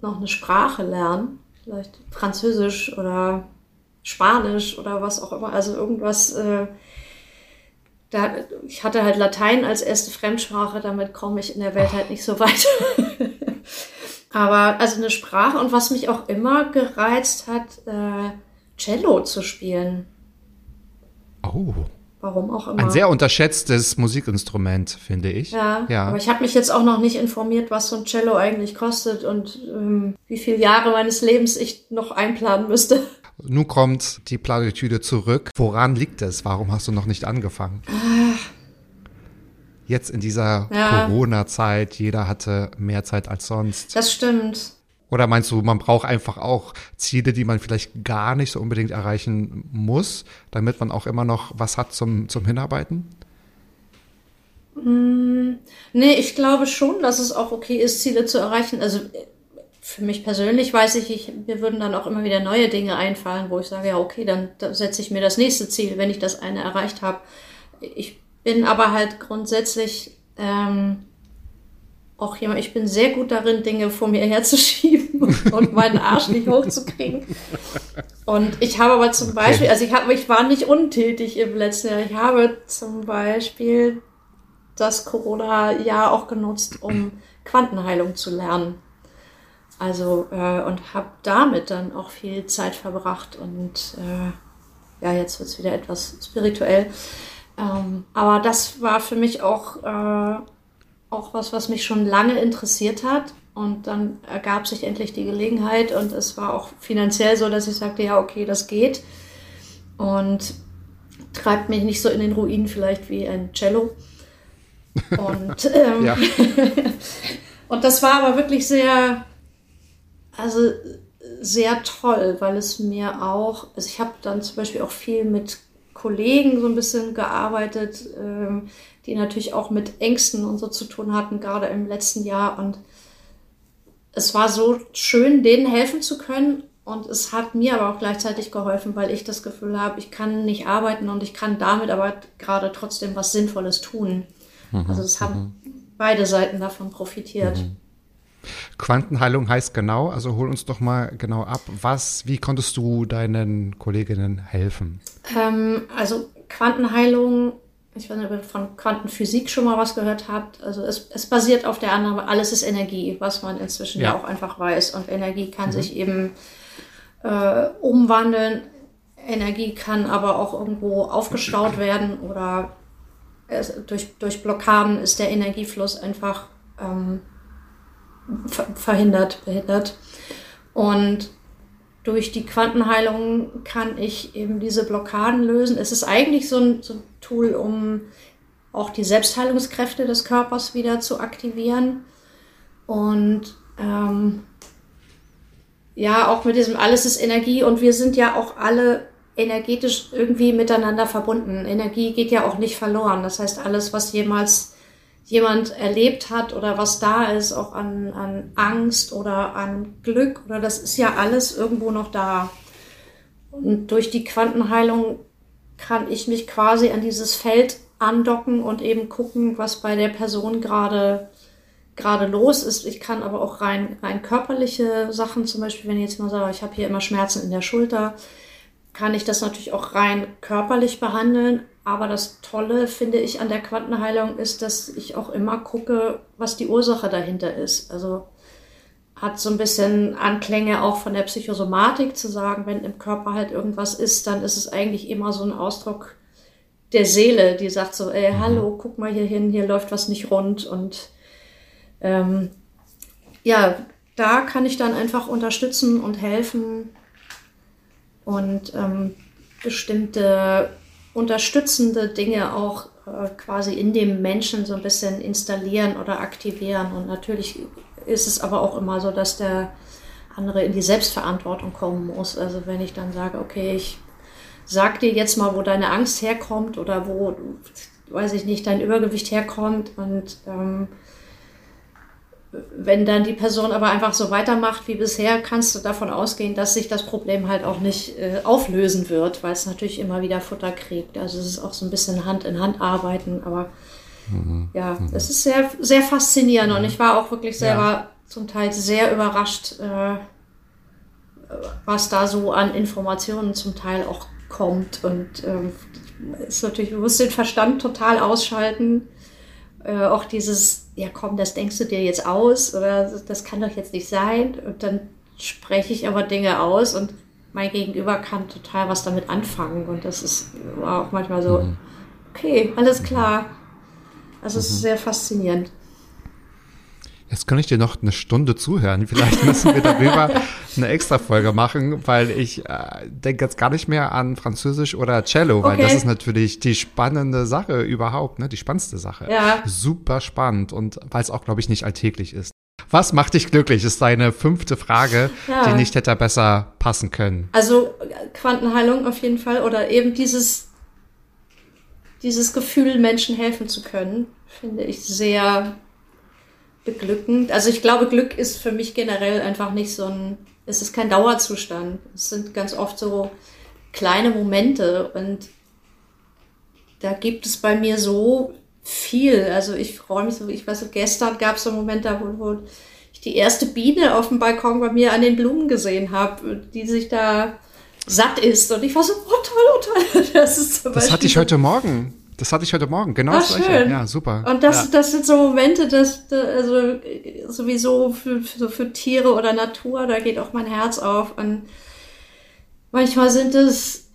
noch eine Sprache lernen, vielleicht Französisch oder Spanisch oder was auch immer. Also irgendwas. Äh, da, ich hatte halt Latein als erste Fremdsprache, damit komme ich in der Welt halt nicht so weit. Aber also eine Sprache und was mich auch immer gereizt hat, äh, Cello zu spielen. Oh. Warum auch immer. Ein sehr unterschätztes Musikinstrument, finde ich. Ja, ja. aber ich habe mich jetzt auch noch nicht informiert, was so ein Cello eigentlich kostet und ähm, wie viele Jahre meines Lebens ich noch einplanen müsste. Nun kommt die Platitüde zurück. Woran liegt es? Warum hast du noch nicht angefangen? Ah. Jetzt in dieser ja. Corona-Zeit, jeder hatte mehr Zeit als sonst. Das stimmt. Oder meinst du, man braucht einfach auch Ziele, die man vielleicht gar nicht so unbedingt erreichen muss, damit man auch immer noch was hat zum, zum Hinarbeiten? Mm, nee, ich glaube schon, dass es auch okay ist, Ziele zu erreichen. Also für mich persönlich weiß ich, ich, mir würden dann auch immer wieder neue Dinge einfallen, wo ich sage, ja, okay, dann, dann setze ich mir das nächste Ziel, wenn ich das eine erreicht habe. Ich bin aber halt grundsätzlich ähm, auch jemand, ich bin sehr gut darin, Dinge vor mir herzuschieben und meinen Arsch nicht hochzukriegen. Und ich habe aber zum Beispiel, also ich habe, ich war nicht untätig im letzten Jahr. Ich habe zum Beispiel das Corona-Jahr auch genutzt, um Quantenheilung zu lernen. Also äh, und habe damit dann auch viel Zeit verbracht und äh, ja, jetzt wird es wieder etwas spirituell. Ähm, aber das war für mich auch äh, auch was, was mich schon lange interessiert hat. Und dann ergab sich endlich die Gelegenheit und es war auch finanziell so, dass ich sagte, ja, okay, das geht. Und treibt mich nicht so in den Ruinen vielleicht wie ein Cello. Und, ähm, und das war aber wirklich sehr, also sehr toll, weil es mir auch, also ich habe dann zum Beispiel auch viel mit Kollegen so ein bisschen gearbeitet, ähm, die natürlich auch mit Ängsten und so zu tun hatten, gerade im letzten Jahr. Und es war so schön, denen helfen zu können. Und es hat mir aber auch gleichzeitig geholfen, weil ich das Gefühl habe, ich kann nicht arbeiten und ich kann damit aber gerade trotzdem was Sinnvolles tun. Mhm, also es haben mhm. beide Seiten davon profitiert. Mhm. Quantenheilung heißt genau, also hol uns doch mal genau ab, was, wie konntest du deinen Kolleginnen helfen? Ähm, also Quantenheilung ich weiß nicht, ob ihr von Quantenphysik schon mal was gehört habt. Also es, es basiert auf der Annahme, alles ist Energie, was man inzwischen ja, ja auch einfach weiß. Und Energie kann mhm. sich eben äh, umwandeln. Energie kann aber auch irgendwo aufgestaut werden oder es, durch, durch Blockaden ist der Energiefluss einfach ähm, verhindert, behindert. Und durch die Quantenheilung kann ich eben diese Blockaden lösen. Es ist eigentlich so ein, so ein Tool, um auch die Selbstheilungskräfte des Körpers wieder zu aktivieren. Und ähm, ja, auch mit diesem alles ist Energie und wir sind ja auch alle energetisch irgendwie miteinander verbunden. Energie geht ja auch nicht verloren. Das heißt, alles, was jemals jemand erlebt hat oder was da ist, auch an, an Angst oder an Glück oder das ist ja alles irgendwo noch da. Und durch die Quantenheilung kann ich mich quasi an dieses Feld andocken und eben gucken, was bei der Person gerade gerade los ist. Ich kann aber auch rein, rein körperliche Sachen, zum Beispiel, wenn ich jetzt mal sage, ich habe hier immer Schmerzen in der Schulter, kann ich das natürlich auch rein körperlich behandeln. Aber das Tolle, finde ich, an der Quantenheilung ist, dass ich auch immer gucke, was die Ursache dahinter ist. Also hat so ein bisschen Anklänge auch von der Psychosomatik zu sagen, wenn im Körper halt irgendwas ist, dann ist es eigentlich immer so ein Ausdruck der Seele, die sagt so, ey, hallo, guck mal hier hin, hier läuft was nicht rund und ähm, ja, da kann ich dann einfach unterstützen und helfen und ähm, bestimmte unterstützende Dinge auch äh, quasi in dem Menschen so ein bisschen installieren oder aktivieren. Und natürlich ist es aber auch immer so, dass der andere in die Selbstverantwortung kommen muss. Also wenn ich dann sage, okay, ich sag dir jetzt mal, wo deine Angst herkommt oder wo, weiß ich nicht, dein Übergewicht herkommt und ähm, wenn dann die Person aber einfach so weitermacht wie bisher, kannst du davon ausgehen, dass sich das Problem halt auch nicht äh, auflösen wird, weil es natürlich immer wieder Futter kriegt. Also es ist auch so ein bisschen Hand in Hand arbeiten, aber mhm. ja, mhm. es ist sehr, sehr faszinierend und ich war auch wirklich selber ja. zum Teil sehr überrascht, äh, was da so an Informationen zum Teil auch kommt und ähm, ist natürlich, du musst den Verstand total ausschalten. Äh, auch dieses ja komm, das denkst du dir jetzt aus oder das kann doch jetzt nicht sein. Und dann spreche ich aber Dinge aus und mein Gegenüber kann total was damit anfangen. Und das ist war auch manchmal so, mhm. okay, alles klar. Also es ist mhm. sehr faszinierend. Jetzt kann ich dir noch eine Stunde zuhören. Vielleicht müssen wir darüber eine extra Folge machen, weil ich äh, denke jetzt gar nicht mehr an Französisch oder Cello, weil okay. das ist natürlich die spannende Sache überhaupt, ne? Die spannendste Sache. Ja. Super spannend und weil es auch, glaube ich, nicht alltäglich ist. Was macht dich glücklich? Ist deine fünfte Frage, ja. die nicht hätte besser passen können. Also Quantenheilung auf jeden Fall oder eben dieses dieses Gefühl, Menschen helfen zu können, finde ich sehr beglückend. Also ich glaube, Glück ist für mich generell einfach nicht so ein, es ist kein Dauerzustand. Es sind ganz oft so kleine Momente und da gibt es bei mir so viel. Also ich freue mich so, ich weiß, gestern gab es so Momente, wo, wo ich die erste Biene auf dem Balkon bei mir an den Blumen gesehen habe, die sich da satt ist. Und ich war so, oh toll, oh toll. Das ist zum das Beispiel hatte ich heute Morgen. Das hatte ich heute Morgen, genau Ach, das schön. Ja, super. Und das, ja. das sind so Momente, dass, also sowieso für, für, für Tiere oder Natur, da geht auch mein Herz auf. Und manchmal sind es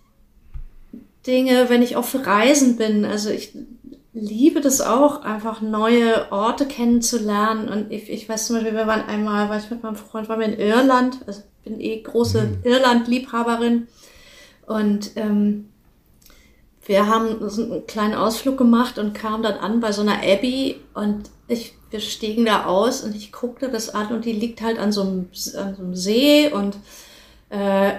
Dinge, wenn ich auf Reisen bin. Also ich liebe das auch, einfach neue Orte kennenzulernen. Und ich, ich weiß zum Beispiel, wir waren einmal, war ich mit meinem Freund, waren wir in Irland. Also ich bin eh große mhm. Irland-Liebhaberin. Und ähm, wir haben einen kleinen Ausflug gemacht und kamen dann an bei so einer Abbey und ich, wir stiegen da aus und ich guckte das an und die liegt halt an so einem, an so einem See und äh,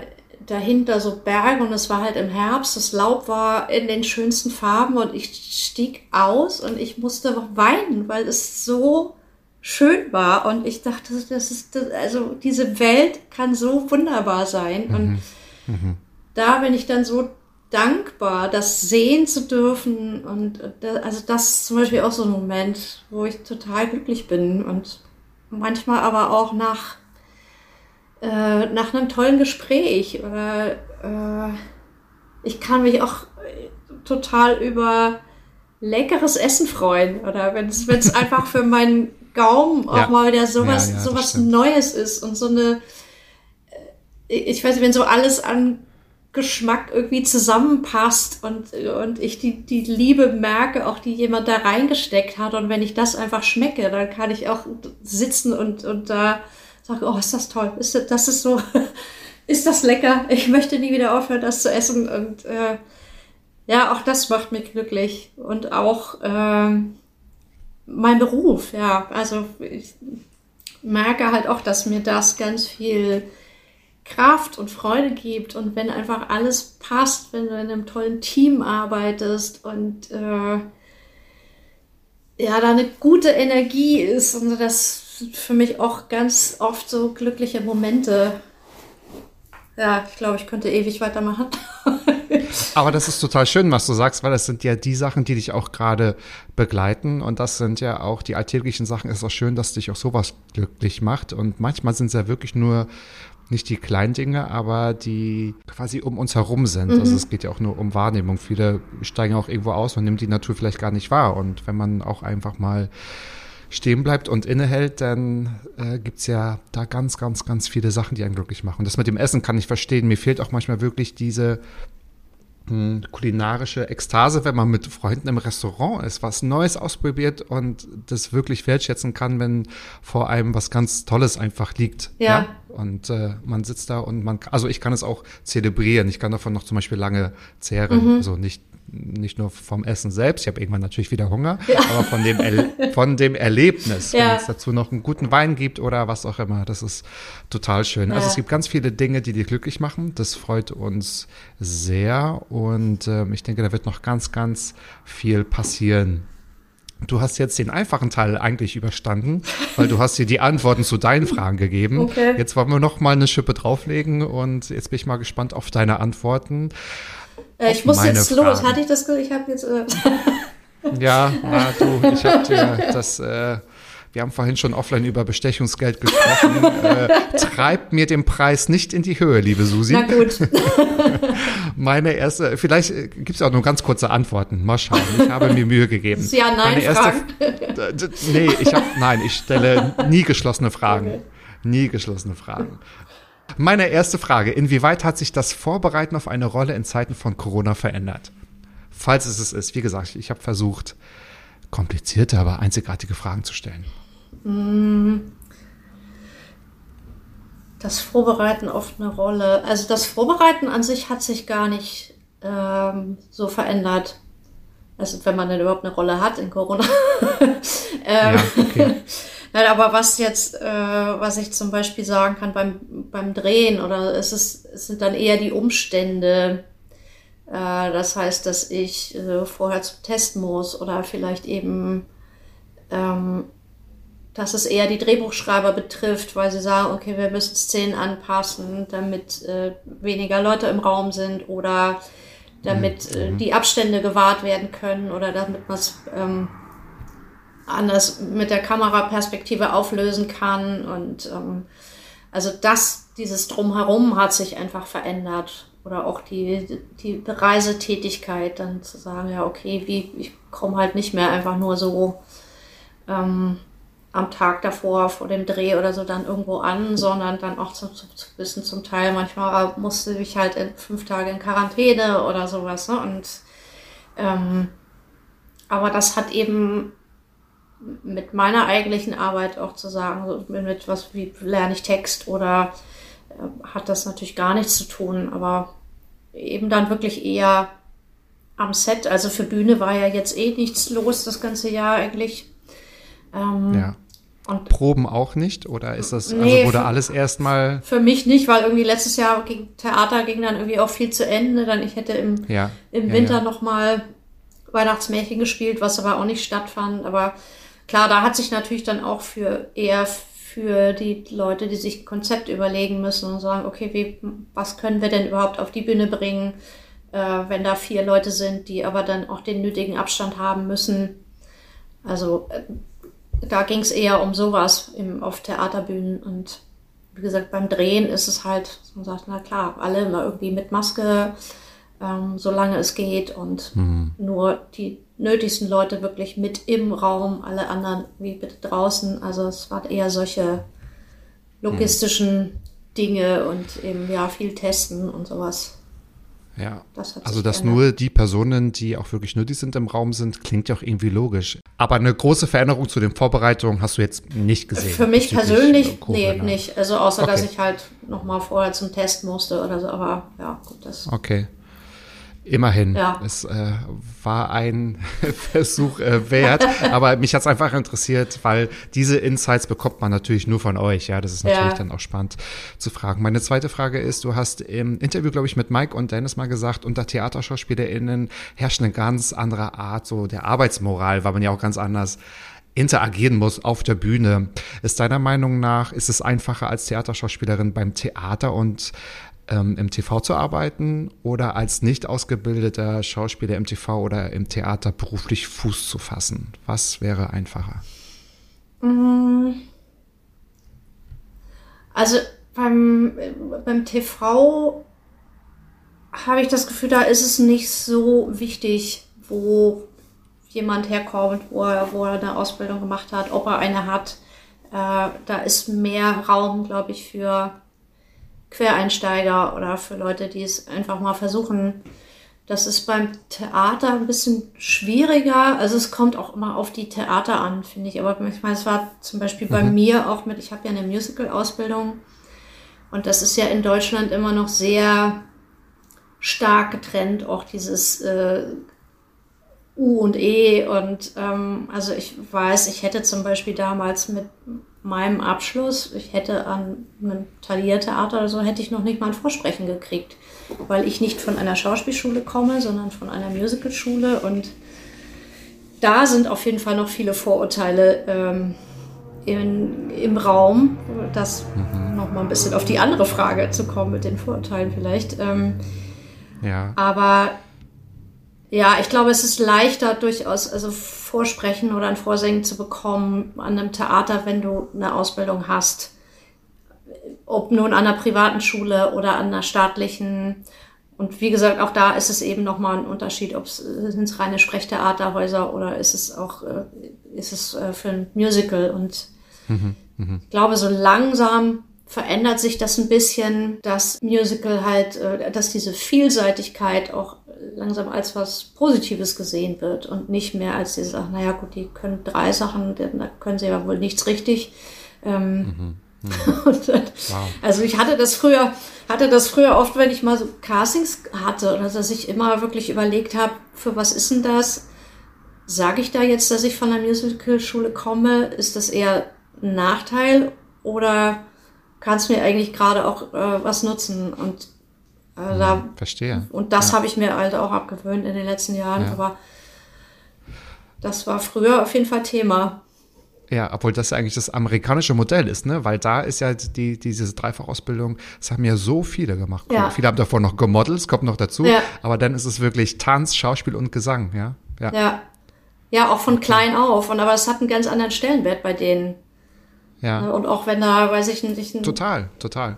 dahinter so Berge und es war halt im Herbst, das Laub war in den schönsten Farben und ich stieg aus und ich musste weinen, weil es so schön war und ich dachte, das ist, also diese Welt kann so wunderbar sein und mhm. Mhm. da bin ich dann so dankbar, das sehen zu dürfen. Und also das ist zum Beispiel auch so ein Moment, wo ich total glücklich bin. Und manchmal aber auch nach, äh, nach einem tollen Gespräch. Oder äh, ich kann mich auch total über leckeres Essen freuen. Oder wenn es einfach für meinen Gaumen auch ja. mal wieder sowas, ja, ja, sowas Neues ist und so eine, äh, ich weiß nicht, wenn so alles an Geschmack irgendwie zusammenpasst und, und ich die, die Liebe merke, auch die jemand da reingesteckt hat. Und wenn ich das einfach schmecke, dann kann ich auch sitzen und, und da sage, oh, ist das toll, ist das, das ist so, ist das lecker, ich möchte nie wieder aufhören, das zu essen. Und äh, ja, auch das macht mich glücklich. Und auch äh, mein Beruf, ja, also ich merke halt auch, dass mir das ganz viel Kraft und Freude gibt und wenn einfach alles passt, wenn du in einem tollen Team arbeitest und äh, ja, da eine gute Energie ist und das sind für mich auch ganz oft so glückliche Momente. Ja, ich glaube, ich könnte ewig weitermachen. Aber das ist total schön, was du sagst, weil das sind ja die Sachen, die dich auch gerade begleiten. Und das sind ja auch die alltäglichen Sachen. Es ist auch schön, dass dich auch sowas glücklich macht. Und manchmal sind es ja wirklich nur nicht die kleinen Dinge, aber die quasi um uns herum sind. Mhm. Also es geht ja auch nur um Wahrnehmung. Viele steigen auch irgendwo aus und nimmt die Natur vielleicht gar nicht wahr. Und wenn man auch einfach mal stehen bleibt und innehält, dann äh, gibt ja da ganz, ganz, ganz viele Sachen, die einen glücklich machen. Und das mit dem Essen kann ich verstehen. Mir fehlt auch manchmal wirklich diese kulinarische Ekstase, wenn man mit Freunden im Restaurant ist, was Neues ausprobiert und das wirklich wertschätzen kann, wenn vor einem was ganz Tolles einfach liegt. Ja. ja? Und äh, man sitzt da und man, also ich kann es auch zelebrieren. Ich kann davon noch zum Beispiel lange zehren. Mhm. Also nicht nicht nur vom Essen selbst, ich habe irgendwann natürlich wieder Hunger, ja. aber von dem, er von dem Erlebnis, ja. wenn es dazu noch einen guten Wein gibt oder was auch immer, das ist total schön. Also ja. Also es gibt ganz viele Dinge, die dir glücklich machen, das freut uns sehr und äh, ich denke, da wird noch ganz, ganz viel passieren. Du hast jetzt den einfachen Teil eigentlich überstanden, weil du hast dir die Antworten zu deinen Fragen gegeben. Okay. Jetzt wollen wir noch mal eine Schippe drauflegen und jetzt bin ich mal gespannt auf deine Antworten. Äh, ich muss jetzt Fragen. los. Hatte ich das? Ich habe jetzt. Äh ja, na du, ich habe dir das. Äh, wir haben vorhin schon offline über Bestechungsgeld gesprochen. äh, treibt mir den Preis nicht in die Höhe, liebe Susi. Na gut. Meine erste, vielleicht äh, gibt es auch nur ganz kurze Antworten. Mal schauen. Ich habe mir Mühe gegeben. Ja, nein, Meine erste, Nee, ich habe, nein, ich stelle nie geschlossene Fragen. Okay. Nie geschlossene Fragen. Meine erste Frage, inwieweit hat sich das Vorbereiten auf eine Rolle in Zeiten von Corona verändert? Falls es es ist, wie gesagt, ich habe versucht, komplizierte, aber einzigartige Fragen zu stellen. Das Vorbereiten auf eine Rolle, also das Vorbereiten an sich hat sich gar nicht ähm, so verändert. Also wenn man denn überhaupt eine Rolle hat in Corona. ähm, ja, okay. Nein, aber was jetzt, äh, was ich zum Beispiel sagen kann beim, beim Drehen oder es ist, es sind dann eher die Umstände. Äh, das heißt, dass ich äh, vorher zum Test muss oder vielleicht eben, ähm, dass es eher die Drehbuchschreiber betrifft, weil sie sagen, okay, wir müssen Szenen anpassen, damit äh, weniger Leute im Raum sind oder damit äh, mhm. die Abstände gewahrt werden können oder damit man es ähm, anders mit der Kameraperspektive auflösen kann. Und ähm, also das, dieses Drumherum hat sich einfach verändert. Oder auch die, die Reisetätigkeit, dann zu sagen, ja, okay, wie, ich komme halt nicht mehr einfach nur so ähm, am Tag davor vor dem Dreh oder so dann irgendwo an, sondern dann auch zu, zu, zu wissen, zum Teil manchmal musste ich halt in fünf Tage in Quarantäne oder sowas. Ne? Und ähm, aber das hat eben mit meiner eigentlichen Arbeit auch zu sagen, so mit was wie lerne ich Text oder äh, hat das natürlich gar nichts zu tun, aber eben dann wirklich eher am Set. Also für Bühne war ja jetzt eh nichts los das ganze Jahr eigentlich. Ähm, ja. Und Proben auch nicht? Oder ist das, also nee, also wurde für, alles erstmal. Für mich nicht, weil irgendwie letztes Jahr ging Theater ging dann irgendwie auch viel zu Ende. Dann ich hätte im, ja, im Winter ja, ja. nochmal Weihnachtsmärchen gespielt, was aber auch nicht stattfand. Aber Klar, da hat sich natürlich dann auch für eher für die Leute, die sich Konzept überlegen müssen und sagen, okay, wie, was können wir denn überhaupt auf die Bühne bringen, äh, wenn da vier Leute sind, die aber dann auch den nötigen Abstand haben müssen. Also äh, da ging es eher um sowas im, auf Theaterbühnen und wie gesagt, beim Drehen ist es halt, man sagt, na klar, alle immer irgendwie mit Maske, ähm, solange es geht und mhm. nur die nötigsten Leute wirklich mit im Raum, alle anderen wie bitte draußen. Also es waren eher solche logistischen mhm. Dinge und eben ja viel testen und sowas. Ja. Das also, dass geändert. nur die Personen, die auch wirklich die sind im Raum sind, klingt ja auch irgendwie logisch. Aber eine große Veränderung zu den Vorbereitungen hast du jetzt nicht gesehen. Für mich bezüglich, persönlich, äh, nee, nicht. Also außer, dass Okay. ich halt nochmal vorher zum Test musste oder so. Aber ja, gut, das. Okay. Immerhin. Ja. Es äh, war ein Versuch äh, wert, aber mich hat's einfach interessiert, weil diese Insights bekommt man natürlich nur von euch. Ja, das ist natürlich Ja. dann auch spannend zu fragen. Meine zweite Frage ist, du hast im Interview, glaube ich, mit Mike und Dennis mal gesagt, unter TheaterschauspielerInnen herrscht eine ganz andere Art so der Arbeitsmoral, weil man ja auch ganz anders interagieren muss auf der Bühne. Ist deiner Meinung nach, ist es einfacher als Theaterschauspielerin beim Theater und ähm, im TV zu arbeiten oder als nicht ausgebildeter Schauspieler im TV oder im Theater beruflich Fuß zu fassen? Was wäre einfacher? Also beim, beim TV habe ich das Gefühl, da ist es nicht so wichtig, wo jemand herkommt, wo er, wo er eine Ausbildung gemacht hat, ob er eine hat. Äh, da ist mehr Raum, glaube ich, für Quereinsteiger oder für Leute, die es einfach mal versuchen. Das ist beim Theater ein bisschen schwieriger. Also es kommt auch immer auf die Theater an, finde ich. Aber ich meine, es war zum Beispiel bei mir auch mit, ich habe ja eine Musical-Ausbildung und das ist ja in Deutschland immer noch sehr stark getrennt, auch dieses äh, U und E. Und ähm, also ich weiß, ich hätte zum Beispiel damals mit meinem Abschluss, ich hätte an einem Thalia-Theater oder so, hätte ich noch nicht mal ein Vorsprechen gekriegt, weil ich nicht von einer Schauspielschule komme, sondern von einer Musicalschule und da sind auf jeden Fall noch viele Vorurteile ähm, in, im Raum. Das noch mal ein bisschen auf die andere Frage zu kommen mit den Vorurteilen vielleicht. Ähm, Ja. aber ja, ich glaube, es ist leichter durchaus, also Vorsprechen oder ein Vorsingen zu bekommen an einem Theater, wenn du eine Ausbildung hast. Ob nun an einer privaten Schule oder an einer staatlichen. Und wie gesagt, auch da ist es eben nochmal ein Unterschied, ob es sind es reine Sprechtheaterhäuser oder ist es auch äh, ist es äh, für ein Musical. Und ich glaube, so langsam verändert sich das ein bisschen, dass Musical halt, äh, dass diese Vielseitigkeit auch langsam als was Positives gesehen wird und nicht mehr als diese Sachen, naja gut, die können drei Sachen, da können sie ja wohl nichts richtig. Ähm, und, dann- Also ich hatte das früher, hatte das früher oft, wenn ich mal so Castings hatte oder dass ich immer wirklich überlegt habe, für was ist denn das? Sage ich da jetzt, dass ich von der Musical-Schule komme? Ist das eher ein Nachteil oder kann es mir eigentlich gerade auch äh, was nutzen? Und äh, da Verstehe. und das ja. habe ich mir halt auch abgewöhnt in den letzten Jahren, Ja. aber das war früher auf jeden Fall Thema. Ja, obwohl das ja eigentlich das amerikanische Modell ist, ne? Weil da ist ja die, diese Dreifachausbildung, das haben ja so viele gemacht. Ja. Viele haben davor noch gemodelt, es kommt noch dazu. Ja. Aber dann ist es wirklich Tanz, Schauspiel und Gesang, ja? Ja. Ja. Ja, auch von klein auf. Und aber es hat einen ganz anderen Stellenwert bei denen. ja. Und auch wenn da, weiß ich nicht, ein, Total, total.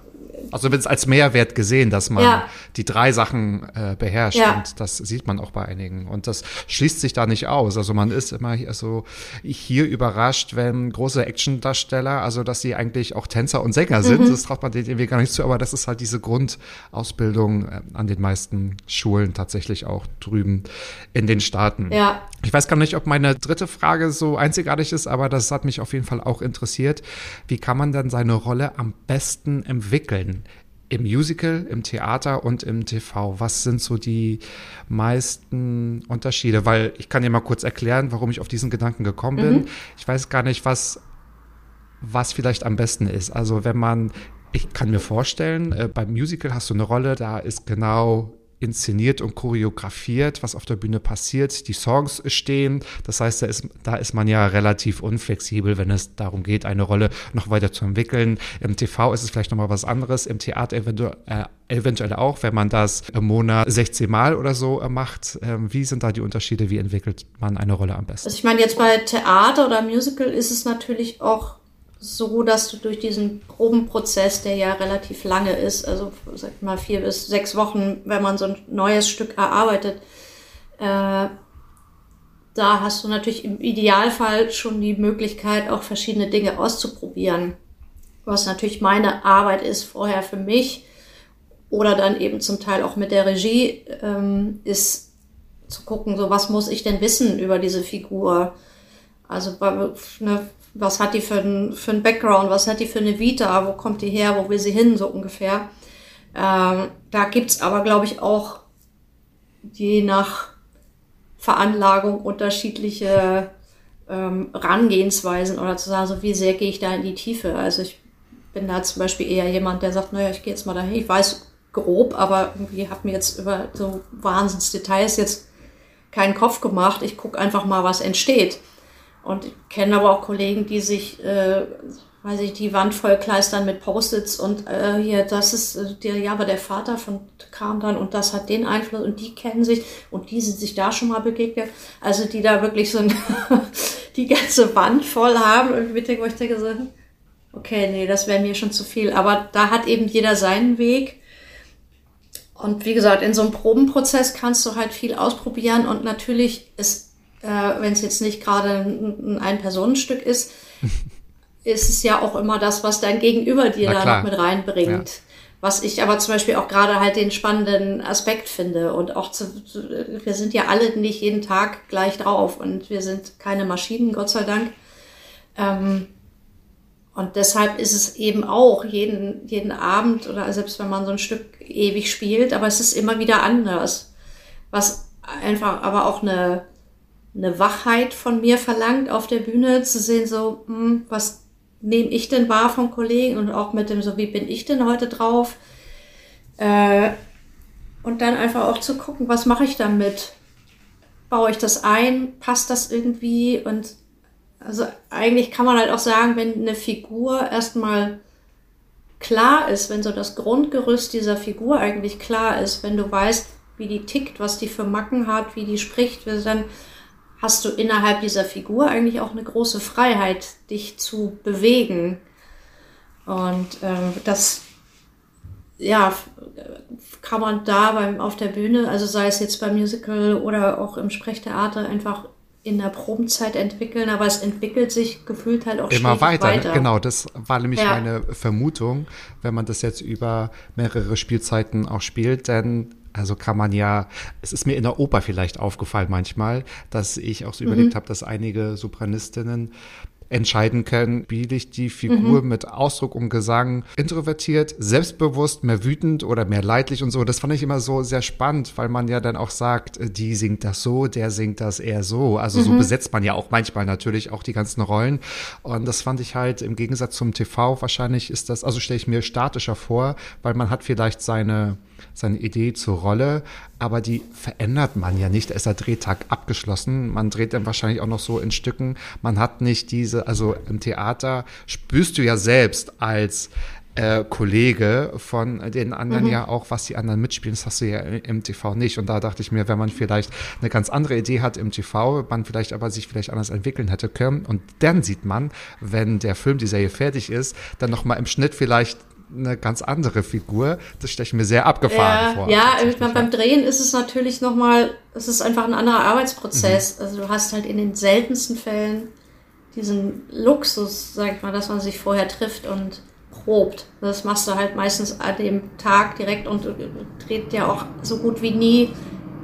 Also wird es als Mehrwert gesehen, dass man Ja. die drei Sachen äh, beherrscht Ja. und das sieht man auch bei einigen und das schließt sich da nicht aus. Also man ist immer hier so hier überrascht, wenn große Actiondarsteller, also dass sie eigentlich auch Tänzer und Sänger sind, Mhm. das traut man denen irgendwie gar nicht zu, aber das ist halt diese Grundausbildung äh, an den meisten Schulen tatsächlich auch drüben in den Staaten. Ja. Ich weiß gar nicht, ob meine dritte Frage so einzigartig ist, aber das hat mich auf jeden Fall auch interessiert. Wie kann man denn seine Rolle am besten entwickeln? Im Musical, im Theater und im TV. Was sind so die meisten Unterschiede? Weil ich kann dir mal kurz erklären, warum ich auf diesen Gedanken gekommen bin. Ich weiß gar nicht, was, was vielleicht am besten ist. Also wenn man, ich kann mir vorstellen, äh, beim Musical hast du eine Rolle, da ist genau inszeniert und choreografiert, was auf der Bühne passiert. Die Songs stehen. Das heißt, da ist, da ist man ja relativ unflexibel, wenn es darum geht, eine Rolle noch weiter zu entwickeln. Im TV ist es vielleicht nochmal was anderes. Im Theater eventuell, äh, eventuell auch, wenn man das im Monat 16 Mal oder so äh, macht. Ähm, wie sind da die Unterschiede? Wie entwickelt man eine Rolle am besten? Also ich meine, jetzt bei Theater oder Musical ist es natürlich auch so, dass du durch diesen Probenprozess, der ja relativ lange ist, also sag mal vier bis sechs Wochen, wenn man so ein neues Stück erarbeitet, äh, da hast du natürlich im Idealfall schon die Möglichkeit, auch verschiedene Dinge auszuprobieren. Was natürlich meine Arbeit ist vorher für mich, oder dann eben zum Teil auch mit der Regie ähm, ist zu gucken, so was muss ich denn wissen über diese Figur? Also ne, was hat die für ein, für ein Background, was hat die für eine Vita, wo kommt die her, wo will sie hin, so ungefähr. Ähm, da gibt's aber, glaube ich, auch je nach Veranlagung unterschiedliche ähm, Rangehensweisen oder zu sagen, so wie sehr gehe ich da in die Tiefe. Also ich bin da zum Beispiel eher jemand, der sagt, naja, ich gehe jetzt mal dahin, ich weiß grob, aber irgendwie habe mir jetzt über so Wahnsinnsdetails jetzt keinen Kopf gemacht. Ich gucke einfach mal, was entsteht. Und ich kenne aber auch Kollegen, die sich, äh, weiß ich, die Wand vollkleistern mit Post-its und äh, hier, das ist äh, der, ja, aber der Vater von kam dann und das hat den Einfluss und die kennen sich und die sind sich da schon mal begegnet. Also die da wirklich so ein, die ganze Wand voll haben und mit wo ich denke so, okay, nee, das wäre mir schon zu viel. Aber da hat eben jeder seinen Weg. Und wie gesagt, in so einem Probenprozess kannst du halt viel ausprobieren und natürlich ist, äh, wenn es jetzt nicht gerade ein, ein Personenstück ist, ist es ja auch immer das, was dein Gegenüber dir da noch mit reinbringt. Ja. Was ich aber zum Beispiel auch gerade halt den spannenden Aspekt finde. Und auch zu, wir sind ja alle nicht jeden Tag gleich drauf und wir sind keine Maschinen, Gott sei Dank. Ähm, und deshalb ist es eben auch jeden, jeden Abend oder selbst wenn man so ein Stück ewig spielt, aber es ist immer wieder anders. Was einfach aber auch eine, eine Wachheit von mir verlangt, auf der Bühne zu sehen, so, hm, was nehme ich denn wahr vom Kollegen und auch mit dem, so, wie bin ich denn heute drauf? Äh, und dann einfach auch zu gucken, was mache ich damit? Baue ich das ein? Passt das irgendwie? Und also eigentlich kann man halt auch sagen, wenn eine Figur erstmal klar ist, wenn so das Grundgerüst dieser Figur eigentlich klar ist, wenn du weißt, wie die tickt, was die für Macken hat, wie die spricht, dann hast du innerhalb dieser Figur eigentlich auch eine große Freiheit, dich zu bewegen. Und ähm, das ja, kann man da beim, auf der Bühne, also sei es jetzt beim Musical oder auch im Sprechtheater, einfach in der Probenzeit entwickeln, aber es entwickelt sich gefühlt halt auch immer weiter. weiter. Genau, das war nämlich ja. meine Vermutung, wenn man das jetzt über mehrere Spielzeiten auch spielt, denn also kann man ja, es ist mir in der Oper vielleicht aufgefallen manchmal, dass ich auch so mhm. überlegt habe, dass einige Sopranistinnen entscheiden können, spiele ich die Figur mhm. mit Ausdruck und Gesang introvertiert, selbstbewusst, mehr wütend oder mehr leidlich und so. Das fand ich immer so sehr spannend, weil man ja dann auch sagt, äh, die singt das so, der singt das eher so. Also mhm. so besetzt man ja auch manchmal natürlich auch die ganzen Rollen. Und das fand ich halt im Gegensatz zum TV wahrscheinlich ist das, also stelle ich mir statischer vor, weil man hat vielleicht seine seine Idee zur Rolle, aber die verändert man ja nicht. Da ist der Drehtag abgeschlossen. Man dreht dann wahrscheinlich auch noch so in Stücken. Man hat nicht diese, also im Theater spürst du ja selbst als äh, Kollege von den anderen mhm. ja auch, was die anderen mitspielen. Das hast du ja im TV nicht. Und da dachte ich mir, wenn man vielleicht eine ganz andere Idee hat im TV, man vielleicht aber sich vielleicht anders entwickeln hätte können. Und dann sieht man, wenn der Film, die Serie fertig ist, dann nochmal im Schnitt vielleicht eine ganz andere Figur. Das stelle ich mir sehr abgefahren ja, vor. Ja, ich meine, beim Drehen ist es natürlich nochmal, es ist einfach ein anderer Arbeitsprozess. Mhm. Also du hast halt in den seltensten Fällen diesen Luxus, sag ich mal, dass man sich vorher trifft und probt. Das machst du halt meistens an dem Tag direkt und dreht ja auch so gut wie nie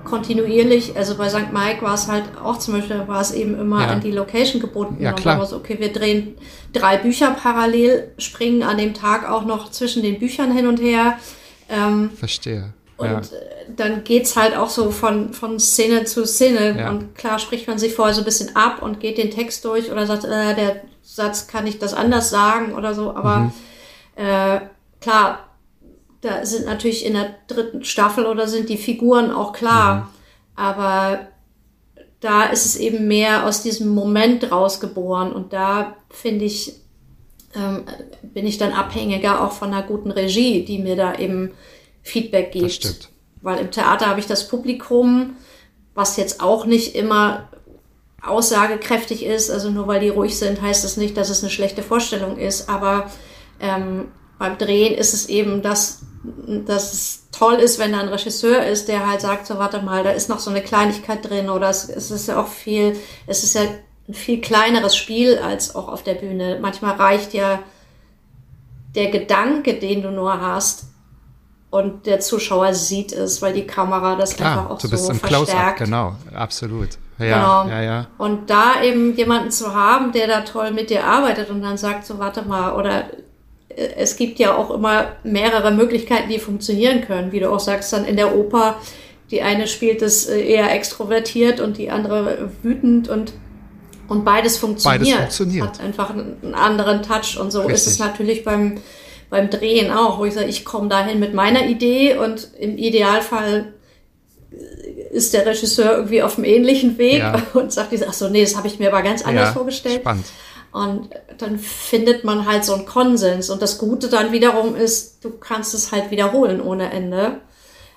kontinuierlich, also bei St. Mike war es halt auch zum Beispiel, war es eben immer ja. an die Location gebunden. Ja, klar. So, okay, wir drehen drei Bücher parallel, springen an dem Tag auch noch zwischen den Büchern hin und her. Ähm, Verstehe. Und ja. Äh, dann geht's halt auch so von, von Szene zu Szene. Ja. Und klar spricht man sich vorher so ein bisschen ab und geht den Text durch oder sagt, äh, der Satz kann ich das anders sagen oder so. Aber mhm. äh, klar, da sind natürlich in der dritten Staffel oder sind die Figuren auch klar. Mhm. Aber da ist es eben mehr aus diesem Moment rausgeboren. Und da finde ich, ähm, bin ich dann abhängiger auch von einer guten Regie, die mir da eben Feedback gibt. Das stimmt. Weil im Theater habe ich das Publikum, was jetzt auch nicht immer aussagekräftig ist. Also nur weil die ruhig sind, heißt das nicht, dass es eine schlechte Vorstellung ist. Aber ähm, beim Drehen ist es eben, dass, dass es toll ist, wenn da ein Regisseur ist, der halt sagt, so warte mal, da ist noch so eine Kleinigkeit drin oder es, es ist ja auch viel, es ist ja ein viel kleineres Spiel als auch auf der Bühne. Manchmal reicht ja der Gedanke, den du nur hast, und der Zuschauer sieht es, weil die Kamera das Klar, einfach auch du bist so im Close-Up, verstärkt. genau, absolut. Ja, Genau. ja, ja. Und da eben jemanden zu haben, der da toll mit dir arbeitet und dann sagt so, warte mal, oder es gibt ja auch immer mehrere Möglichkeiten, die funktionieren können. Wie du auch sagst, dann in der Oper, die eine spielt es äh, eher extrovertiert und die andere wütend und und beides funktioniert. funktioniert. Hat einfach einen anderen Touch und so ist es Richtig. natürlich beim beim Drehen auch, wo ich sage, ich komme dahin mit meiner Idee und im Idealfall ist der Regisseur irgendwie auf einem ähnlichen Weg Ja. und sagt, ach so, nee, das habe ich mir aber ganz anders ja, vorgestellt. Spannend. Und dann findet man halt so einen Konsens. Und das Gute dann wiederum ist, du kannst es halt wiederholen ohne Ende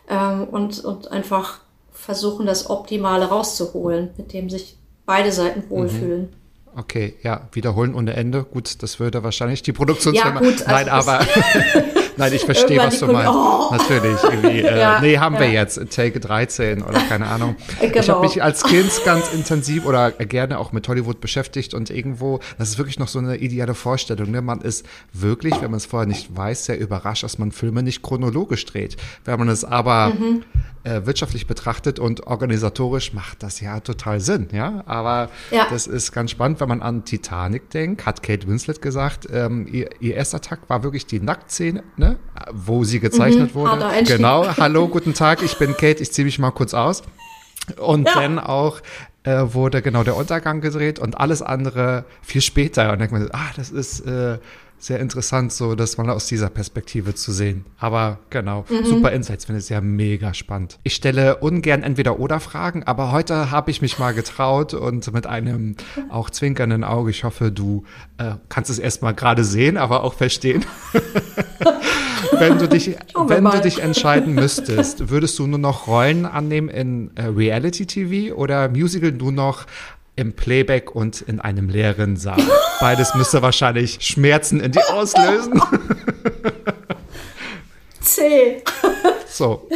ähm, und, und einfach versuchen, das Optimale rauszuholen, mit dem sich beide Seiten Mhm. wohlfühlen. Okay, ja, wiederholen ohne Ende. Gut, das würde wahrscheinlich die Produktionsfirma. Ja, gut, also Nein, aber nein, ich verstehe, was du meinst. Oh. Natürlich, irgendwie, äh, Ja, nee, haben wir ja. jetzt Take 13 oder keine Ahnung. Ich Genau. habe mich als Kind ganz intensiv oder gerne auch mit Hollywood beschäftigt und irgendwo, das ist wirklich noch so eine ideale Vorstellung. Ne? Man ist wirklich, wenn man es vorher nicht weiß, sehr überrascht, dass man Filme nicht chronologisch dreht. Wenn man es aber Mhm. Äh, wirtschaftlich betrachtet und organisatorisch macht das ja total Sinn, ja. Aber Ja. das ist ganz spannend, wenn man an Titanic denkt, hat Kate Winslet gesagt, ähm, ihr, ihr erster Tag war wirklich die Nacktszene, ne? wo sie gezeichnet wurde. harter Einstieg. Genau, hallo, guten Tag, ich bin Kate, ich ziehe mich mal kurz aus. Und Ja. dann auch äh, wurde genau der Untergang gedreht und alles andere viel später. Und dann denkt man, ah, das ist äh, sehr interessant, so das mal aus dieser Perspektive zu sehen. Aber genau, Mhm. super Insights, finde ich ja mega spannend. Ich stelle ungern entweder oder Fragen, aber heute habe ich mich mal getraut und mit einem auch zwinkernden Auge, ich hoffe, du äh, kannst es erstmal gerade sehen, aber auch verstehen. wenn du dich, wenn du dich entscheiden müsstest, würdest du nur noch Rollen annehmen in äh, Reality TV oder Musical nur noch im Playback und in einem leeren Saal? Beides müsste wahrscheinlich Schmerzen in dir auslösen. C. So,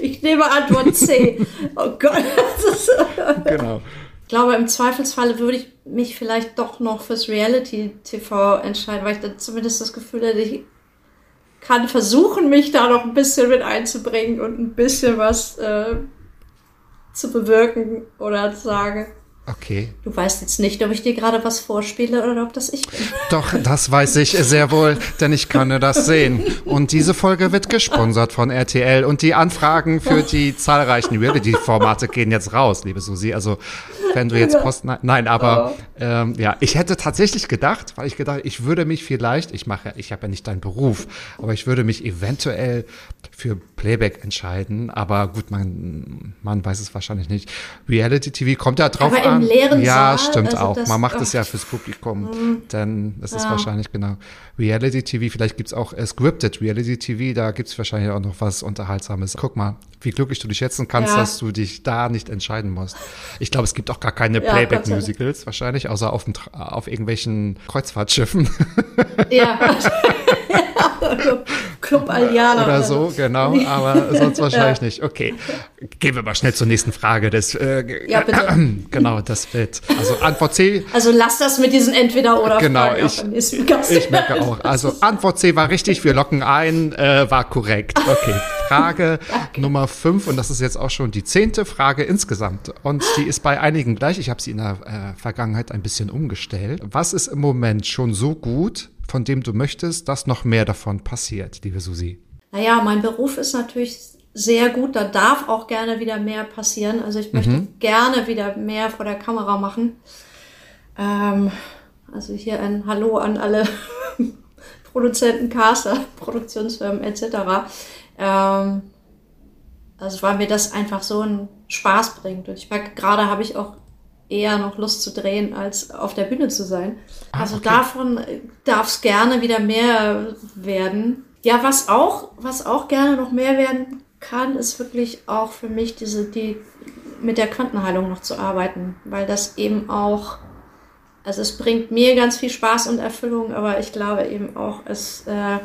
Ich nehme Antwort C. Oh Gott. Genau. ich glaube, im Zweifelsfalle würde ich mich vielleicht doch noch fürs Reality-TV entscheiden, weil ich dann zumindest das Gefühl hätte, ich kann versuchen, mich da noch ein bisschen mit einzubringen und ein bisschen was äh, zu bewirken oder zu sagen, Okay. du weißt jetzt nicht, ob ich dir gerade was vorspiele oder ob das ich bin. Doch, das weiß ich sehr wohl, denn ich kann das sehen. Und diese Folge wird gesponsert von RTL und die Anfragen für die zahlreichen Reality-Formate gehen jetzt raus, liebe Susi. Also, wenn du jetzt Post, nein, aber ähm, ja, ich hätte tatsächlich gedacht, weil ich gedacht, ich würde mich vielleicht, ich mache, ich habe ja nicht deinen Beruf, aber ich würde mich eventuell für Playback entscheiden. Aber gut, man, man weiß es wahrscheinlich nicht. Reality TV kommt ja drauf Aber an. leeren ja, Saal, stimmt also auch. das- Man macht es ach. ja fürs Publikum. Denn das ist Ja. wahrscheinlich genau. Reality TV, vielleicht gibt's auch äh, Scripted Reality TV, da gibt's wahrscheinlich auch noch was Unterhaltsames. Guck mal, wie glücklich du dich schätzen kannst, Ja. dass du dich da nicht entscheiden musst. Ich glaube, es gibt auch gar keine. Playback-Musicals, wahrscheinlich, außer auf, dem, auf irgendwelchen Kreuzfahrtschiffen Ja. Club Aliana. oder so, genau, aber sonst wahrscheinlich nicht. Okay, gehen wir mal schnell zur nächsten Frage. Das, äh, Ja, bitte. genau, das Bild. Also Antwort C, Also lass das mit diesen entweder oder Genau, Fragen ich-. Ich merke auch. Also Antwort C war richtig, wir locken ein, äh, war korrekt. Okay, Frage Nummer fünf und das ist jetzt auch schon die zehnte Frage insgesamt. Und die ist bei einigen gleich. Ich habe sie in der äh, Vergangenheit ein bisschen umgestellt. Was ist im Moment schon so gut, von dem du möchtest, dass noch mehr davon passiert, liebe Susi? Naja, mein Beruf ist natürlich sehr gut. Da darf auch gerne wieder mehr passieren. Also ich möchte gerne wieder mehr vor der Kamera machen. Ähm, also hier ein Hallo an alle Produzenten, Caster, Produktionsfirmen etc. Ähm, also weil mir das einfach so einen Spaß bringt. Und ich merke, gerade habe ich auch eher noch Lust zu drehen, als auf der Bühne zu sein. also okay. davon darf es gerne wieder mehr werden. Ja, was auch, was auch gerne noch mehr werden kann, ist wirklich auch für mich diese, die mit der Quantenheilung noch zu arbeiten, weil das eben auch, also es bringt mir ganz viel Spaß und Erfüllung, aber ich glaube eben auch, es, äh,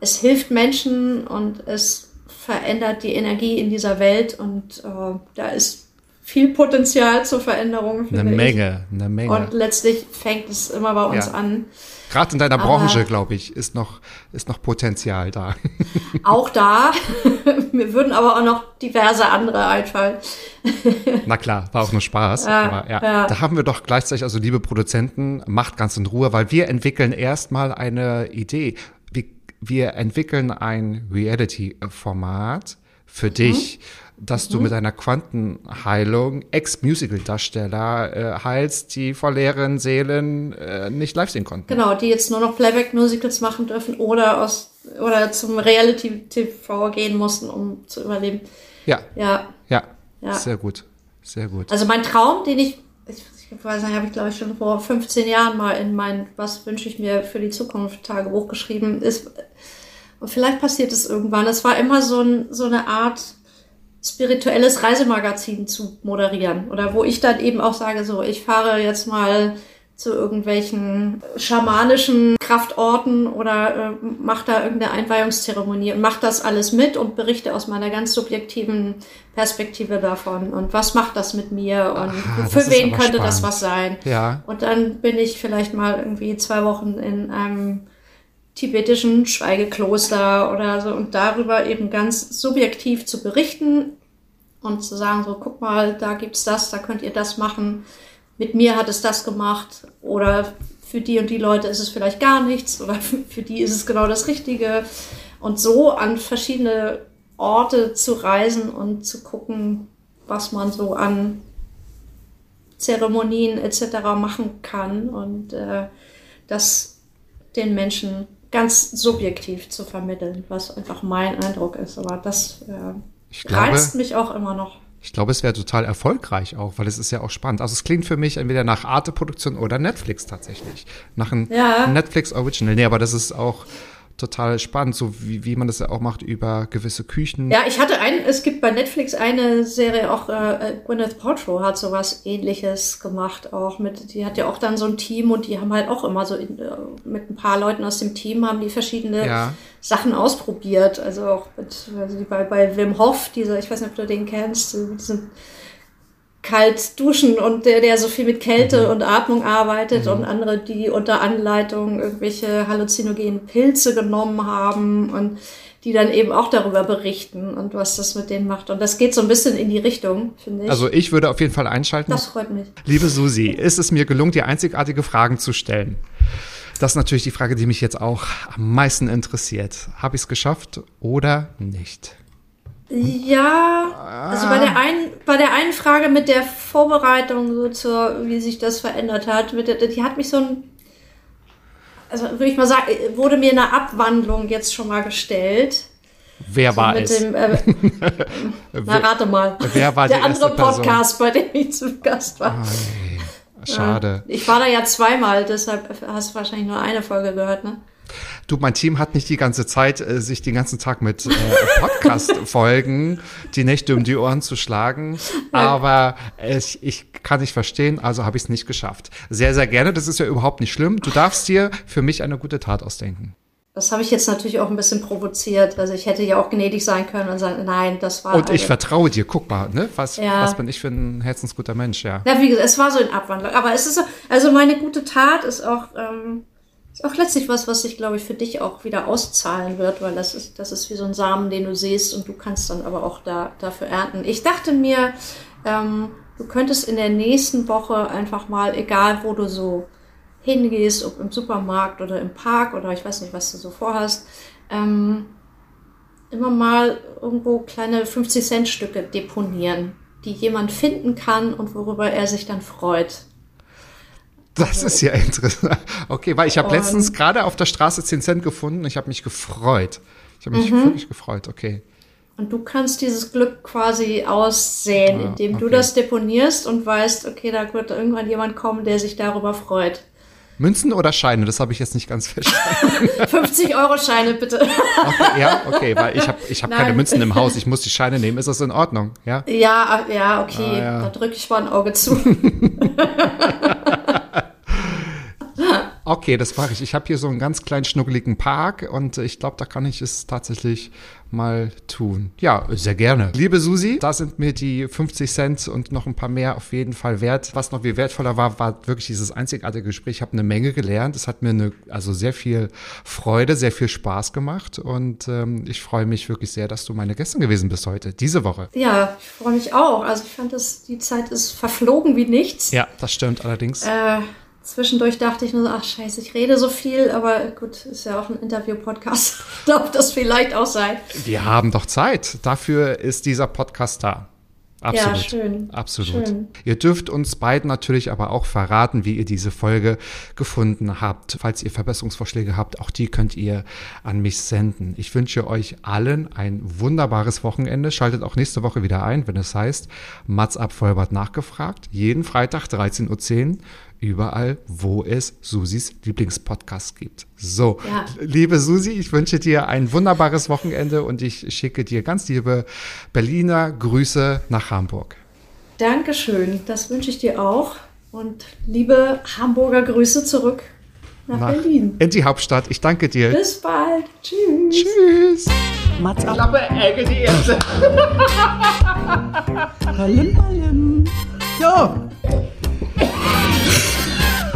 es hilft Menschen und es verändert die Energie in dieser Welt und äh, da ist viel Potenzial zur Veränderung. Eine ich. Menge, eine Menge. Und letztlich fängt es immer bei uns Ja. an. Gerade in deiner Aber- Branche, glaube ich, ist noch, ist noch Potenzial da. Auch da. Mir würden aber auch noch diverse andere einfallen. Na klar, war auch nur Spaß. Ja, aber ja, ja. da haben wir doch gleichzeitig, also liebe Produzenten, macht ganz in Ruhe, weil wir entwickeln erstmal eine Idee. Wir, wir entwickeln ein Reality-Format für Mhm. dich, dass du mit einer Quantenheilung Ex-Musical-Darsteller äh, heilst, die vor leeren Seelen äh, nicht live sehen konnten. Genau, die jetzt nur noch Playback-Musicals machen dürfen oder aus oder zum Reality-TV gehen mussten, um zu überleben. Ja, Ja, ja, Ja. sehr gut, sehr gut. also mein Traum, den ich, ich, ich weiß nicht, habe ich glaube ich schon vor 15 Jahren mal in mein Was wünsche ich mir für die Zukunft Tagebuch geschrieben, ist, und vielleicht passiert es irgendwann, es war immer so, ein, so eine Art spirituelles Reisemagazin zu moderieren. Oder wo ich dann eben auch sage, so, ich fahre jetzt mal zu irgendwelchen schamanischen Kraftorten oder äh, mache da irgendeine Einweihungszeremonie und mache das alles mit und berichte aus meiner ganz subjektiven Perspektive davon. Und was macht das mit mir und Aha, das für wen könnte das spannend. was sein? Ja, Und dann bin ich vielleicht mal irgendwie zwei Wochen in einem tibetischen Schweigekloster oder so und darüber eben ganz subjektiv zu berichten und zu sagen, so guck mal, da gibt's das, da könnt ihr das machen. Mit mir hat es das gemacht oder für die und die Leute ist es vielleicht gar nichts oder für, die ist es genau das Richtige. Und so an verschiedene Orte zu reisen und zu gucken, was man so an Zeremonien etc. machen kann und äh, das den Menschen ganz subjektiv zu vermitteln, was einfach mein Eindruck ist. Aber das äh, glaube, reizt mich auch immer noch. Ich glaube, es wäre total erfolgreich auch, weil es ist ja auch spannend. Also es klingt für mich entweder nach Arte-Produktion oder Netflix tatsächlich. Nach einem Ja. Netflix-Original. Nee, aber das ist auch total spannend, so wie, wie man das ja auch macht über gewisse Küchen. Ja, ich hatte ein, es gibt bei Netflix eine Serie, auch äh, Gwyneth Paltrow hat sowas ähnliches gemacht, auch mit, die hat ja auch dann so ein Team und die haben halt auch immer so in, äh, mit ein paar Leuten aus dem Team haben die verschiedene Ja. Sachen ausprobiert. Also auch mit, also die bei, bei Wim Hof, dieser, ich weiß nicht, ob du den kennst, mit diesem kalt duschen und der, der so viel mit Kälte und Atmung arbeitet und andere, die unter Anleitung irgendwelche halluzinogenen Pilze genommen haben und die dann eben auch darüber berichten und was das mit denen macht. Und das geht so ein bisschen in die Richtung, finde ich. Also ich würde auf jeden Fall einschalten. das freut mich. Liebe Susi, ist es mir gelungen, dir einzigartige Fragen zu stellen? Das ist natürlich die Frage, die mich jetzt auch am meisten interessiert. Habe ich es geschafft oder nicht? Ja, also bei der einen, bei der einen Frage mit der Vorbereitung, so zur, wie sich das verändert hat, mit der, die hat mich so ein, also würde ich mal sagen, wurde mir eine Abwandlung jetzt schon mal gestellt. Wer war mit es? dem, äh, na, rate mal. Wer war der andere Person? Podcast, bei dem ich zu Gast war. Schade. Ich war da ja zweimal, deshalb hast du wahrscheinlich nur eine Folge gehört, ne? Du, mein Team hat nicht die ganze Zeit, äh, sich den ganzen Tag mit äh, Podcast-Folgen die Nächte um die Ohren zu schlagen. Aber ich, ich kann nicht verstehen, also habe ich es nicht geschafft. Sehr, sehr gerne. Das ist ja überhaupt nicht schlimm. Du darfst dir für mich eine gute Tat ausdenken. Das habe ich jetzt natürlich auch ein bisschen provoziert. Also ich hätte ja auch gnädig sein können und sagen, nein, das war. Und ich vertraue dir. Guck mal, ne? Was, Ja. was bin ich für ein herzensguter Mensch, ja. Ja, wie gesagt, es war so in Abwandlung. Aber es ist so, also meine gute Tat ist auch, ähm, ist auch letztlich was, was sich, glaube ich, für dich auch wieder auszahlen wird, weil das ist, das ist wie so ein Samen, den du siehst und du kannst dann aber auch da, dafür ernten. Ich dachte mir, ähm, du könntest in der nächsten Woche einfach mal, egal wo du so hingehst, ob im Supermarkt oder im Park oder ich weiß nicht, was du so vorhast, ähm, immer mal irgendwo kleine 50-Cent-Stücke deponieren, die jemand finden kann und worüber er sich dann freut. Das ist ja interessant. Okay, weil ich habe letztens gerade auf der Straße 10 Cent gefunden und ich habe mich gefreut. Ich habe mich Mhm. wirklich gefreut, okay. Und du kannst dieses Glück quasi aussehen, Ah, indem du okay. das deponierst und weißt, okay, da wird irgendwann jemand kommen, der sich darüber freut. Münzen oder Scheine? Das habe ich jetzt nicht ganz verstanden. 50-Euro-Scheine bitte. Okay, ja, okay, weil ich habe ich hab keine. Münzen im Haus. Ich muss die Scheine nehmen. Ist das in Ordnung? Ja? ja, ja, okay. Ah, ja. Da drücke ich mal ein Auge zu. Okay, das mache ich. Ich habe hier so einen ganz kleinen schnuckeligen Park und ich glaube, da kann ich es tatsächlich mal tun. Ja, sehr gerne. Liebe Susi, da sind mir die 50 Cent und noch ein paar mehr auf jeden Fall wert. Was noch viel wertvoller war, war wirklich dieses einzigartige Gespräch. Ich habe eine Menge gelernt. Es hat mir eine, also sehr viel Freude, sehr viel Spaß gemacht und ähm, ich freue mich wirklich sehr, dass du meine Gästin gewesen bist heute, diese Woche. Ja, ich freue mich auch. Also ich fand, dass die Zeit ist verflogen wie nichts. Ja, das stimmt allerdings. Äh, Zwischendurch dachte ich nur, so, ach scheiße, ich rede so viel, aber gut, ist ja auch ein Interview-Podcast. Darf das vielleicht auch sein. Wir haben doch Zeit. Dafür ist dieser Podcast da. Absolut. Ja, schön. Absolut. Schön. Ihr dürft uns beiden natürlich aber auch verraten, wie ihr diese Folge gefunden habt. Falls ihr Verbesserungsvorschläge habt, auch die könnt ihr an mich senden. Ich wünsche euch allen ein wunderbares Wochenende. Schaltet auch nächste Woche wieder ein, wenn es heißt Mats ab Vollbart nachgefragt. Jeden Freitag 13.10 Uhr überall, wo es Susis Lieblingspodcast gibt. So, Ja. liebe Susi, ich wünsche dir ein wunderbares Wochenende und ich schicke dir ganz liebe Berliner Grüße nach Hamburg. Dankeschön, das wünsche ich dir auch. Und liebe Hamburger Grüße zurück nach Nach- Berlin. In die Hauptstadt. Ich danke dir. Bis bald. Tschüss. Tschüss. Mats ab, Klappe, Ecke, die erste. Ballim, Ballim. So,